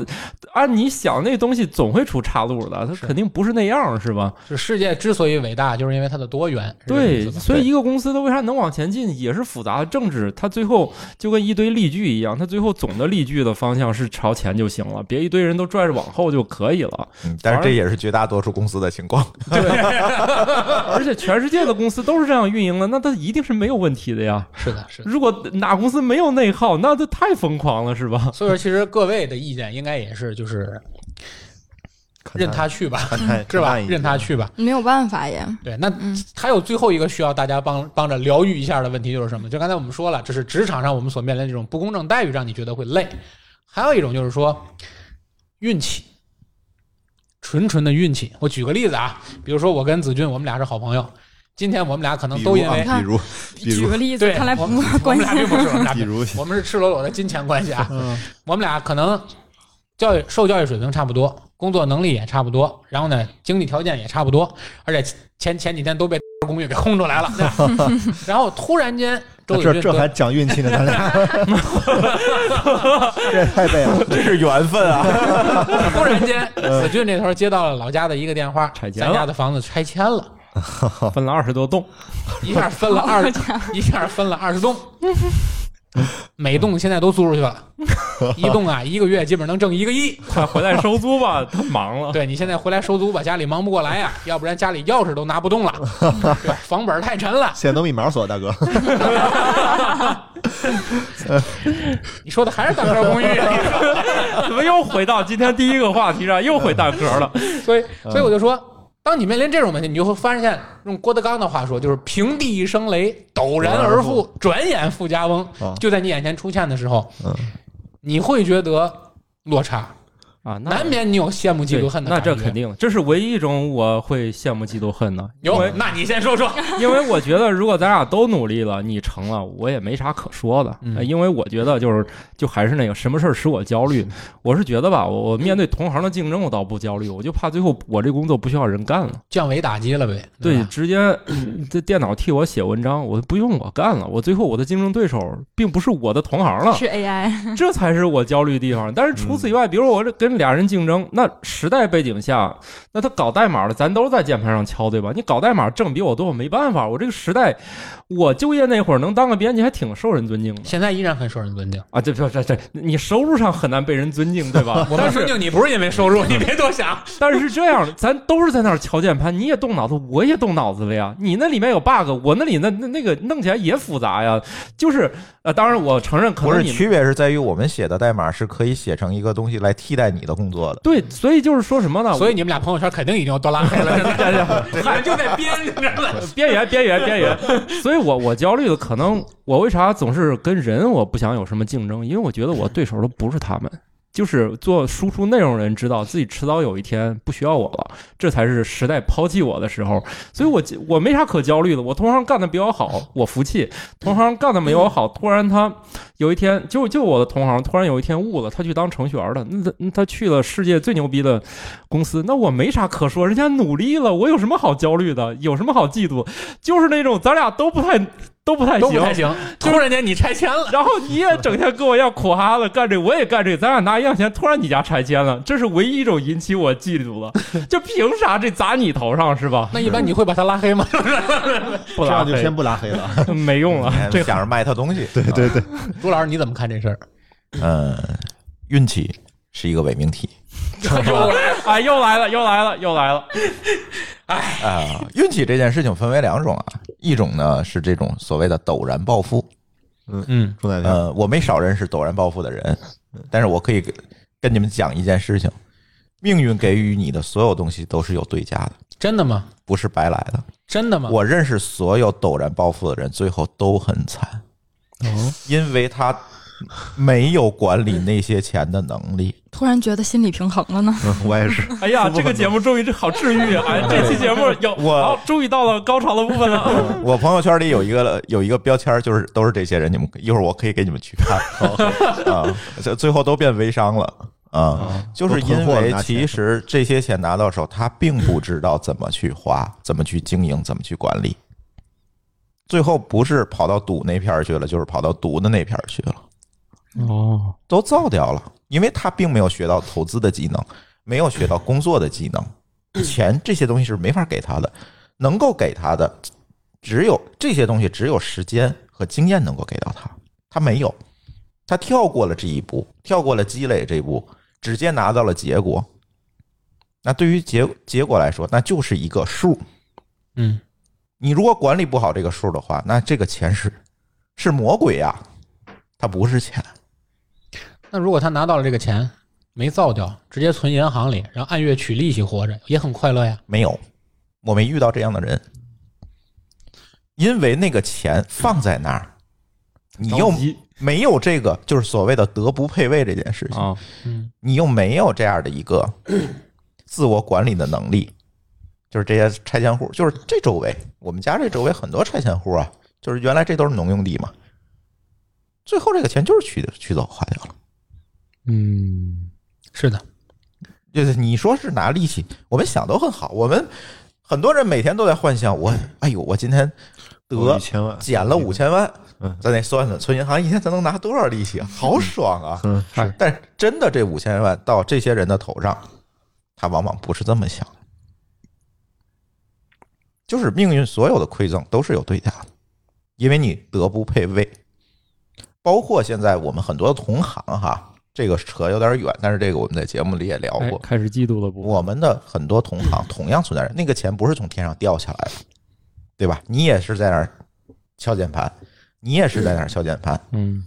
按你想那东西总会出岔路的，它肯定不是那样，是吧？就世界之所以伟大，就是因为它的多元。对，所以一个公司它为啥能往前进，也是复杂的政治，它最后就跟一堆例句一样，它最后总的例句的方向是朝前就行了，别一堆人都拽着往后就可以了。嗯，但是这也是绝大多数公司的情况。[LAUGHS] 对，而且全世界的公司都是这样运营的，那它一定是没有问题的呀。是的，是的。如果哪公司没有内耗，那这太疯狂了，是吧？所以说，其实各位的意见应该也是就是任他去吧，[LAUGHS] 是吧？任他去吧。没有办法呀。对，那嗯还有最后一个需要大家帮帮着疗愈一下的问题就是什么？就刚才我们说了，这是职场上我们所面临的这种不公正待遇，让你觉得会累。还有一种就是说运气，纯纯的运气。我举个例子啊，比如说我跟子俊，我们俩是好朋友，今天我们俩可能都因为啊，比如比如。举个例子，对，看来不我们俩并不是，我们俩比如。我们是赤裸裸的金钱关系啊。嗯。我们俩可能教育受教育水平差不多，工作能力也差不多，然后呢，经济条件也差不多，而且前前几天都被 [LAUGHS] 公寓给轰出来了，[LAUGHS] 然后突然间，周这这还讲运气呢，咱俩，[LAUGHS] 这也太背了。[LAUGHS] 这是缘分啊！[LAUGHS] 突然间，子俊这头接到了老家的一个电话，拆迁咱家的房子拆迁了，分了二十多栋，一下分了二，一下分了二十栋。每栋现在都租出去了，[LAUGHS] 一栋啊，一个月基本能挣一个亿。快回来收租吧，[LAUGHS] 太忙了。对你现在回来收租吧，家里忙不过来呀、[LAUGHS] 要不然家里钥匙都拿不动了，对，房本太沉了。现在都密码锁，大哥。你说的还是蛋壳公寓，怎么又回到今天第一个话题上，又回蛋壳了？所以所以我就说，当你面临这种问题，你就会发现，用郭德纲的话说，就是平地一声雷，陡然而富，转眼富家翁啊，就在你眼前出现的时候，嗯你会觉得落差，啊，那难免你有羡慕嫉妒恨的那。这肯定，这是唯一一种我会羡慕嫉妒恨的，因为，有那你先说说。[LAUGHS] 因为我觉得如果咱俩都努力了，你成了，我也没啥可说的。嗯呃因为我觉得就是就还是那个什么事儿使我焦虑，我是觉得吧，我我面对同行的竞争我倒不焦虑，我就怕最后我这工作不需要人干了。降维打击了呗，对，吧直接这电脑替我写文章，我不用我干了，我最后我的竞争对手并不是我的同行了，是 AI，这才是我焦虑的地方。但是除此以外，比如我这跟俩人竞争，那时代背景下，那他搞代码的，咱都在键盘上敲，对吧？你搞代码挣比我多，我没办法。我这个时代，我就业那会儿能当个编辑，还挺受人尊敬的现在依然很受人尊敬。啊。这这这这，你收入上很难被人尊敬，对吧？[LAUGHS] 我们尊敬你不是因为收入，[LAUGHS] 你别多想。但是是这样，咱都是在那儿敲键盘，你也动脑子，我也动脑子了呀。你那里面有 bug，我那里那那那个弄起来也复杂呀。就是呃，当然我承认可不是能你们区别是在于我们写的代码是可以写成一个东西来替代你的工作的。对，所以就是说什么呢？所以你们俩朋友圈肯定已经有多拉黑了，[LAUGHS] 真的，你们就在编，你知道吗？边缘边缘边缘，所以我我焦虑的可能我为啥总是跟人我不想有什么竞争，因为我觉得我对手都不是他们。就是做输出内容人知道自己迟早有一天不需要我了，这才是时代抛弃我的时候。所以我我没啥可焦虑的。我同行干的比我好，[LAUGHS] 我服气；同行干的没我好，突然他有一天就就我的同行突然有一天悟了，他去当程序员了，那他去了世界最牛逼的公司，那我没啥可说，人家努力了，我有什么好焦虑的？有什么好嫉妒？就是那种咱俩都不太都不太行都不。太行。突然间你拆迁了，然后你也整天跟我要苦哈子干这个，我也干这个，咱俩拿一样钱，突然你家拆迁了，这是唯一一种引起我嫉妒的。就凭啥这砸你头上是吧？那一般你会把他拉黑吗？[LAUGHS] 不拉黑样就先不拉黑了。[LAUGHS] 没用了这想着卖他东西，对对对，[LAUGHS] 朱老师你怎么看这事儿？嗯，运气是一个伪命题哎又来了又来了又来了，啊。运气这件事情分为两种啊，一种呢是这种所谓的陡然暴富，嗯，钟奶奶，呃，我没少认识陡然暴富的人，但是我可以跟跟你们讲一件事情：命运给予你的所有东西都是有对价的，真的吗？不是白来的。真的吗？我认识所有陡然暴富的人，最后都很惨，哦，因为他 [LAUGHS] 没有管理那些钱的能力。突然觉得心理平衡了呢。嗯我也是。[LAUGHS] 哎呀，这个节目终于这好治愈啊！[LAUGHS] 哎，这期节目有我好，终于到了高潮的部分了。我朋友圈里有一个有一个标签，就是都是这些人，你们一会儿我可以给你们去看啊，最最后都变微商了。啊，就是因为其实这些钱拿到手，他并不知道怎么去花，怎么去经营，怎么去管理。最后不是跑到赌那片儿去了，就是跑到毒的那片儿去了。哦，都造掉了，因为他并没有学到投资的技能，没有学到工作的技能，[CLEARS THROAT] 钱这些东西是没法给他的，能够给他的只有这些东西，只有时间和经验能够给到他，他没有，他跳过了这一步，跳过了积累这一步，直接拿到了结果。那对于结结果来说，那就是一个数。嗯，你如果管理不好这个数的话，那这个钱是是魔鬼呀、它不是钱。那如果他拿到了这个钱，没造掉，直接存银行里，然后按月取利息活着，也很快乐呀。没有，我没遇到这样的人，因为那个钱放在那儿，你又没有这个，就是所谓的德不配位这件事情，啊，嗯，你又没有这样的一个自我管理的能力，就是这些拆迁户，就是这周围，我们家这周围很多拆迁户啊，就是原来这都是农用地嘛，最后这个钱就是取取走花掉了。嗯，是的，就是你说是拿利息，我们想都很好，我们很多人每天都在幻想，我哎呦，我今天得一千万减了五千万嗯，咱得算算，存银行一天才能拿多少利息啊？好爽啊！嗯，是但是真的这五千万到这些人的头上，他往往不是这么想，就是命运所有的馈赠都是有对价的，因为你德不配位。包括现在我们很多同行哈，这个扯有点远，但是这个我们在节目里也聊过，，哎开始嫉妒了不？我们的很多同行 [LAUGHS] 同样存在着，那个钱不是从天上掉下来的，对吧？你也是在那儿敲键盘，你也是在那儿敲键盘，嗯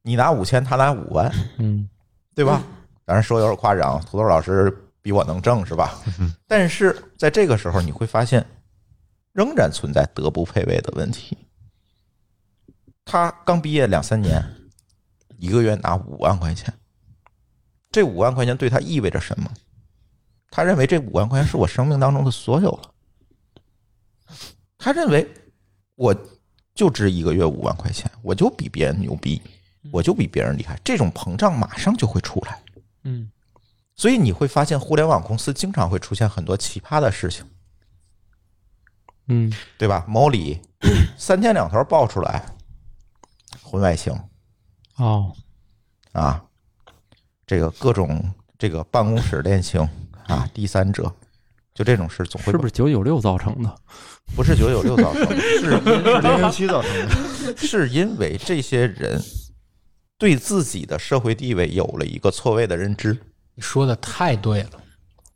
你拿五千，他拿五万，嗯，对吧？当然说有点夸张，土豆老师比我能挣是吧？[LAUGHS] 但是在这个时候，你会发现仍然存在德不配位的问题。他刚毕业两三年，一个月拿五万块钱，这五万块钱对他意味着什么？他认为这五万块钱是我生命当中的所有了。他认为我就值一个月五万块钱，我就比别人牛逼，我就比别人厉害，这种膨胀马上就会出来。嗯，所以你会发现，互联网公司经常会出现很多奇葩的事情，嗯，对吧？某里 [COUGHS] 三天两头爆出来婚外情哦，啊，这个各种这个办公室恋情啊，[LAUGHS] 第三者，就这种事总会是不是九九六造成的？[LAUGHS] 不是九九六造成的？是是零零七造成的。[LAUGHS] 是因为这些人对自己的社会地位有了一个错位的认知。你说的太对了，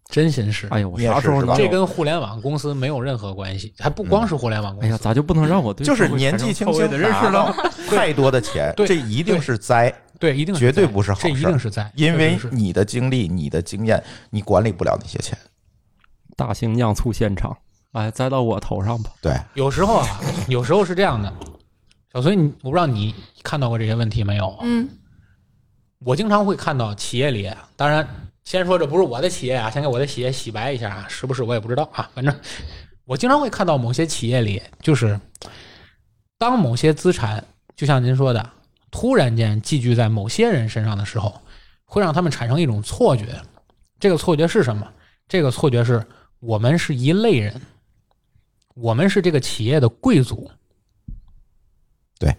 真心是。哎呀，我啥时候能？这跟互联网公司没有任何关系，还不光是互联网公司。哎呀，咋就不能让我对就是年纪轻轻拿的认识呢到？太多的钱，对这一定是灾。对，一定绝对不是好事定是在，因为你的经历、你的经验，你管理不了那些钱。大型酿醋现场，哎，栽到我头上吧。对，有时候啊，有时候是这样的。小崔，你我不知道你看到过这些问题没有？嗯我经常会看到企业里，当然先说这不是我的企业啊，先给我的企业洗白一下啊，是不是我也不知道啊，反正我经常会看到某些企业里，就是当某些资产，就像您说的，突然间寄居在某些人身上的时候，会让他们产生一种错觉。这个错觉是什么？这个错觉是我们是一类人，我们是这个企业的贵族，对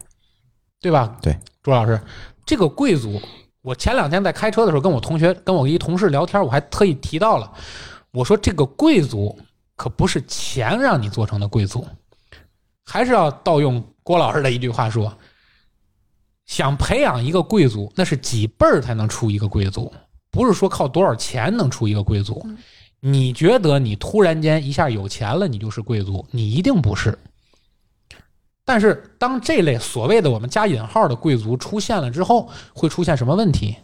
对吧？对，朱老师，这个贵族，我前两天在开车的时候跟我同学、跟我一同事聊天，我还特意提到了，我说这个贵族可不是钱让你做成的贵族，还是要盗用郭老师的一句话说，想培养一个贵族，那是几辈儿才能出一个贵族，不是说靠多少钱能出一个贵族。你觉得你突然间一下有钱了，你就是贵族？你一定不是。但是当这类所谓的我们加引号的贵族出现了之后，会出现什么问题？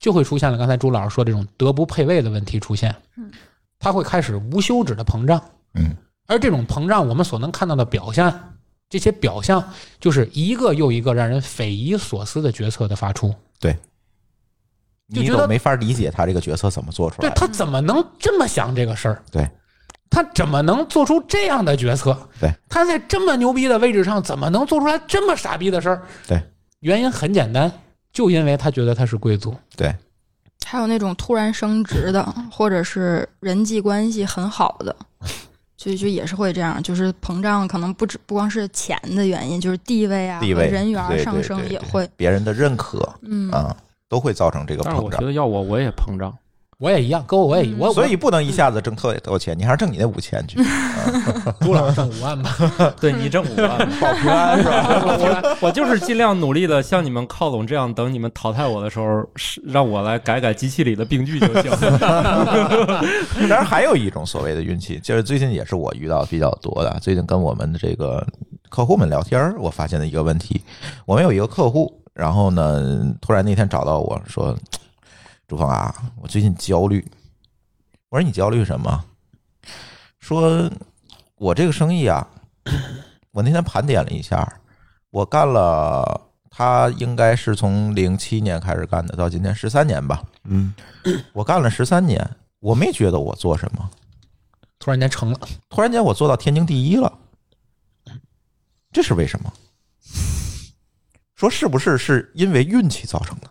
就会出现了刚才朱老师说这种德不配位的问题出现。嗯，它会开始无休止的膨胀。嗯，而这种膨胀，我们所能看到的表象，这些表象就是一个又一个让人匪夷所思的决策的发出。对你觉得都没法理解他这个决策怎么做出来的。对他怎么能这么想这个事儿？对，他怎么能做出这样的决策？对，他在这么牛逼的位置上，怎么能做出来这么傻逼的事儿？对，原因很简单，就因为他觉得他是贵族。对，还有那种突然升职的，或者是人际关系很好的，就就也是会这样，就是膨胀，可能不止不光是钱的原因，就是地位啊、地位人缘上升对对也会，别人的认可嗯，啊，都会造成这个膨胀。但是我觉得要我我也膨胀，我也一样，哥我也嗯我所以不能一下子挣特别多钱，你还是挣你那五千去，朱老师挣五万吧，[LAUGHS] 对你挣五万，[LAUGHS] 保平安是吧？[LAUGHS] 我我就是尽量努力的像你们靠拢，这样等你们淘汰我的时候，是让我来改改机器里的病句就行。当然还有一种所谓的运气，就是最近也是我遇到比较多的。最近跟我们的这个客户们聊天儿，我发现的一个问题，我们有一个客户，然后呢，突然那天找到我说，朱芳啊，我最近焦虑。我说你焦虑什么？说我这个生意啊，我那天盘点了一下，我干了，他应该是从零七年开始干的，到今天十三年吧。嗯，我干了十三年，我没觉得我做什么，突然间成了，突然间我做到天经地义了，这是为什么？说是不是是因为运气造成的？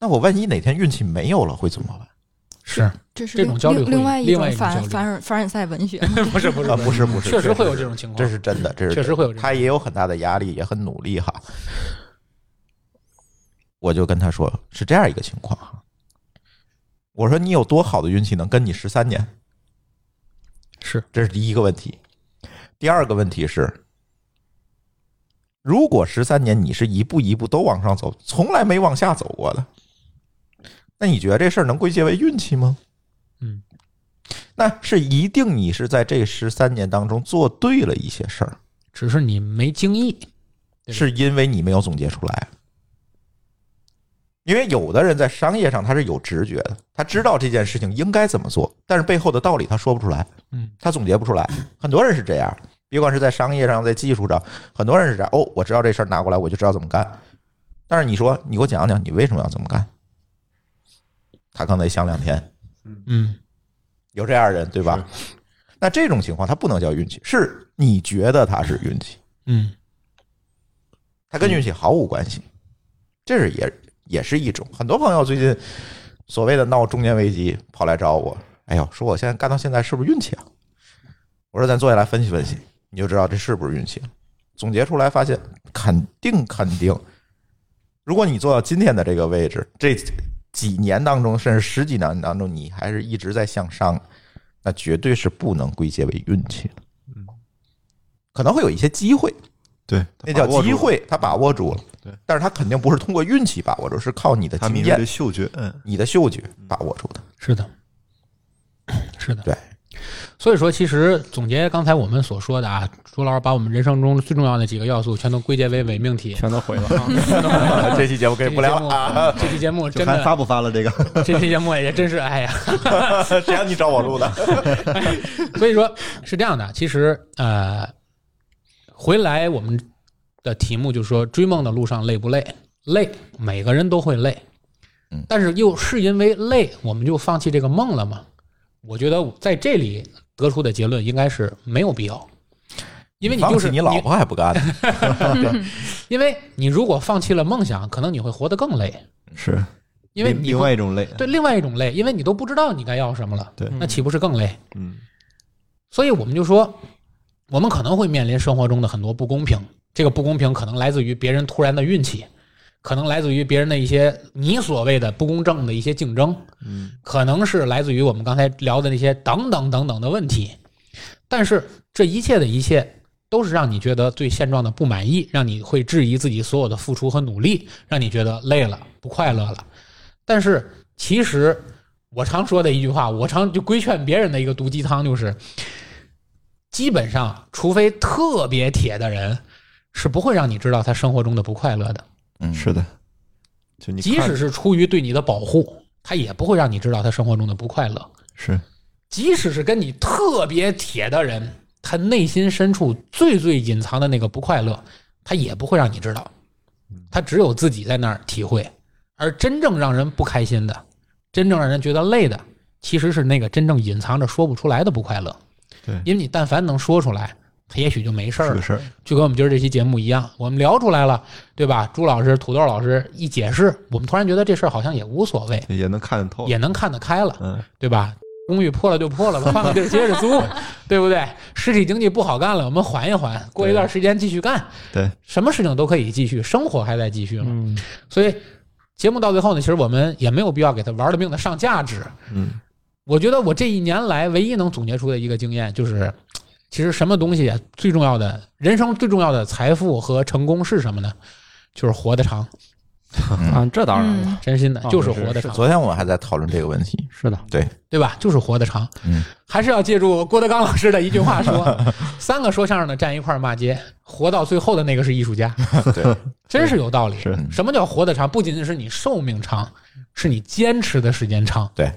那我万一哪天运气没有了，会怎么办？是这是这种焦虑另另外一种凡凡尔凡尔赛文学。[LAUGHS] 不是不是啊，不是不是，确实会有这种情况，这是真的，这是确实会有他也有很大的压力，也很努力哈。我就跟他说是这样一个情况哈，我说你有多好的运气能跟你十三年？是这是第一个问题。第二个问题是，如果十三年你是一步一步都往上走，从来没往下走过的，那你觉得这事儿能归结为运气吗？嗯，那是一定你是在这十三年当中做对了一些事儿。只是你没经历，对吧是因为你没有总结出来。因为有的人在商业上他是有直觉的，他知道这件事情应该怎么做，但是背后的道理他说不出来，嗯，他总结不出来。很多人是这样，别管是在商业上，在技术上，很多人是这样。哦，我知道这事儿拿过来，我就知道怎么干。但是你说，你给我讲讲，你为什么要这么干？他可能得想两天。嗯，有这样的人，对吧？那这种情况，他不能叫运气，是你觉得他是运气。嗯，他跟运气毫无关系，这是也也是一种。很多朋友最近所谓的闹中年危机，跑来找我，哎呦，说我现在干到现在是不是运气啊？我说咱坐下来分析分析，你就知道这是不是运气了。总结出来发现，肯定肯定，如果你做到今天的这个位置，这几年当中，甚至十几年当中，你还是一直在向上，那绝对是不能归结为运气的。可能会有一些机会，对，那叫机会，他把握住了。对，但是他肯定不是通过运气把握住，是靠你的经验嗅觉，嗯，你的嗅觉把握住的。是的，是的，对。所以说，其实总结刚才我们所说的啊，朱老师把我们人生中最重要的几个要素全都归结为伪命题。全都毁了啊！[LAUGHS] 这期节目给不了了啊！这期节目真的，还发不发了这个？[LAUGHS] 这期节目也真是，哎呀，[LAUGHS] 谁让你找我录的？所以说是这样的，其实呃，回来我们的题目就是说，追梦的路上累不累？累，每个人都会累嗯，但是又是因为累，我们就放弃这个梦了吗？我觉得在这里得出的结论应该是没有必要，因为你就是你老婆还不干呢，[LAUGHS] 因为你如果放弃了梦想，可能你会活得更累，是，另另因为你不外一种累，对另外一种累，因为你都不知道你该要什么了，对那岂不是更累？嗯，所以我们就说，我们可能会面临生活中的很多不公平，这个不公平可能来自于别人突然的运气，可能来自于别人的一些你所谓的不公正的一些竞争，嗯，可能是来自于我们刚才聊的那些等等等等的问题。但是这一切的一切，都是让你觉得对现状的不满意，让你会质疑自己所有的付出和努力，让你觉得累了、不快乐了。但是其实我常说的一句话，我常就规劝别人的一个毒鸡汤就是，基本上除非特别铁的人，是不会让你知道他生活中的不快乐的。嗯，是的，就你即使是出于对你的保护，他也不会让你知道他生活中的不快乐。是即使是跟你特别铁的人，他内心深处最最隐藏的那个不快乐，他也不会让你知道，他只有自己在那儿体会。而真正让人不开心的，真正让人觉得累的，其实是那个真正隐藏着说不出来的不快乐。对因为你但凡能说出来，他也许就没事儿了就跟我们今儿这期节目一样，我们聊出来了，对吧？朱老师、土豆老师一解释，我们突然觉得这事儿好像也无所谓，也能看得透，也能看得开了。嗯，对吧？公寓破了就破了吧，[LAUGHS] 换个地儿接着租，[LAUGHS] 对不对？实体经济不好干了，我们缓一缓，过一段时间继续干，对，什么事情都可以继续，生活还在继续嘛。嗯，所以节目到最后呢，其实我们也没有必要给他玩了命的上价值。嗯，我觉得我这一年来唯一能总结出的一个经验就是，其实什么东西最重要的，人生最重要的财富和成功是什么呢？就是活得长，啊，这当然了，嗯，真心的，哦就是是活得长。昨天我们还在讨论这个问题，是的，对对吧？就是活得长。嗯，还是要借助郭德纲老师的一句话说：三个说相声的站一块儿骂街，活到最后的那个是艺术家。[LAUGHS] 对，真是有道理。什么叫活得长？不仅仅是你寿命长，是你坚持的时间长，对，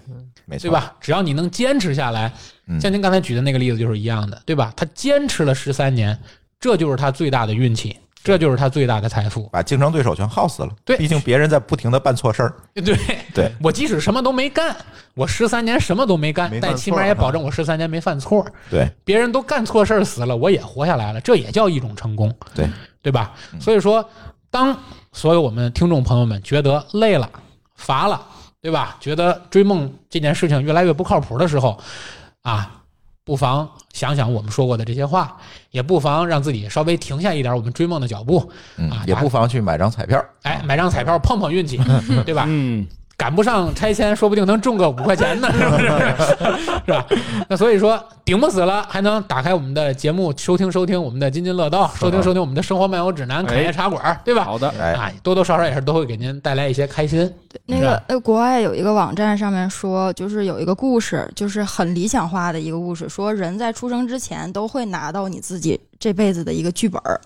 没错，对？吧？只要你能坚持下来，嗯像您刚才举的那个例子就是一样的，对吧？他坚持了十三年，这就是他最大的运气，这就是他最大的财富。把竞争对手全耗死了。对毕竟别人在不停的办错事儿。[LAUGHS] 对，对我即使什么都没干，我十三年什么都没干，没但起码也保证我十三年没犯错。对，别人都干错事儿死了，我也活下来了，这也叫一种成功，对对吧？嗯所以说，当所有我们听众朋友们觉得累了、乏了，对吧？觉得追梦这件事情越来越不靠谱的时候，啊，不妨想想我们说过的这些话，也不妨让自己稍微停下一点我们追梦的脚步，嗯啊，也不妨去买张彩票。哎，买张彩票碰碰运气，[LAUGHS] 对吧？嗯，赶不上拆迁，说不定能中个五块钱呢，[LAUGHS] 是不是？[LAUGHS] 是吧？那所以说，顶不死了，还能打开我们的节目，收听收听我们的津津乐道，收听收听我们的生活漫游指南、侃爷茶馆，对吧？好的，哎，啊，多多少少也是都会给您带来一些开心。那个呃，国外有一个网站上面说，就是有一个故事，就是很理想化的一个故事，说人在出生之前都会拿到你自己这辈子的一个剧本儿，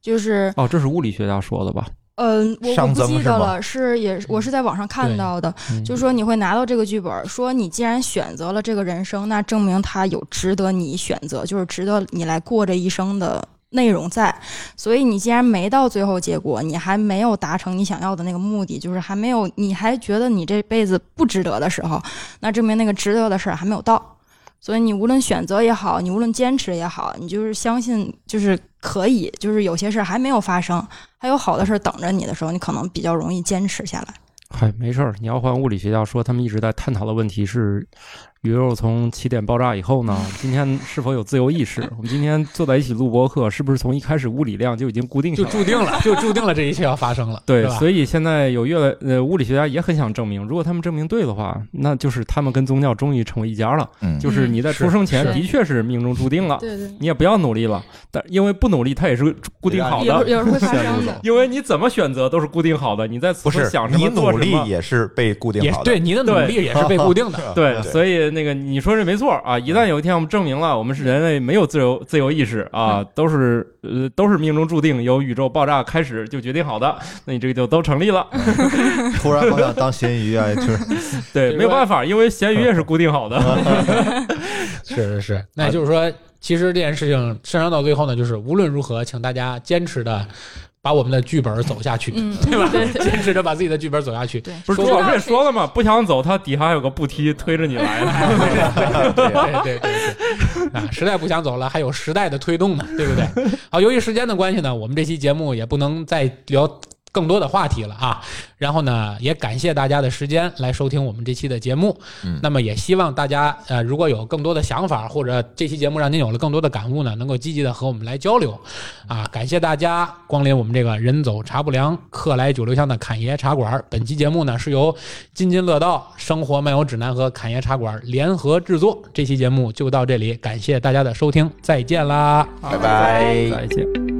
就是哦，这是物理学家说的吧？嗯，我我不记得了，是也我是在网上看到的，嗯就说你会拿到这个剧本，说你既然选择了这个人生，那证明他有值得你选择，就是值得你来过这一生的内容在。所以你既然没到最后结果，你还没有达成你想要的那个目的，就是还没有，你还觉得你这辈子不值得的时候，那证明那个值得的事儿还没有到。所以你无论选择也好，你无论坚持也好，你就是相信，就是可以，就是有些事儿还没有发生，还有好的事儿等着你的时候，你可能比较容易坚持下来。嗨，没事儿。你要换物理学家说，他们一直在探讨的问题是，宇宙从起点爆炸以后呢，[LAUGHS] 今天是否有自由意识？[LAUGHS] 我们今天坐在一起录播课，是不是从一开始物理量就已经固定下就来了？注定了，就注定了这一切要发生了，对，所以现在有越来呃，物理学家也很想证明，如果他们证明对的话，那就是他们跟宗教终于成为一家了。嗯，就是你在出生前的确是命中注定了，对对，你也不要努力了。但因为不努力，它也是固定好的，有会发生的。[LAUGHS] 因为你怎么选择都是固定好的。你在此不是刻想什你么做什么，努力也是被固定好的。也对，你的努力也是被固定的。对所以那个你说这没错啊！一旦有一天我们证明了我们是人类没有自由自由意识啊，都是呃都是命中注定，由宇宙爆炸开始就决定好的，[LAUGHS] 那你这个就都成立了。[LAUGHS] 突然好想当咸鱼啊，[LAUGHS] 就是对，没有办法，因为咸鱼也是固定好的。是是是，那也就是说，其实这件事情上升到最后呢，就是无论如何，请大家坚持的把我们的剧本走下去，嗯，对吧？对对坚持着把自己的剧本走下去。对，不是朱老师也说了嘛，不想走，他底下还有个步梯推着你来的。[LAUGHS] 对对对对对，啊，实在不想走了，还有时代的推动呢，对不对？好，由于时间的关系呢，我们这期节目也不能再聊更多的话题了啊。然后呢，也感谢大家的时间来收听我们这期的节目。嗯那么也希望大家呃，如果有更多的想法，或者这期节目让您有了更多的感悟呢，能够积极的和我们来交流啊。感谢大家光临我们这个人走茶不凉，客来酒留香的侃爷茶馆。本期节目呢是由津津乐道生活漫游指南和侃爷茶馆联合制作。这期节目就到这里，感谢大家的收听，再见啦！拜拜。再见。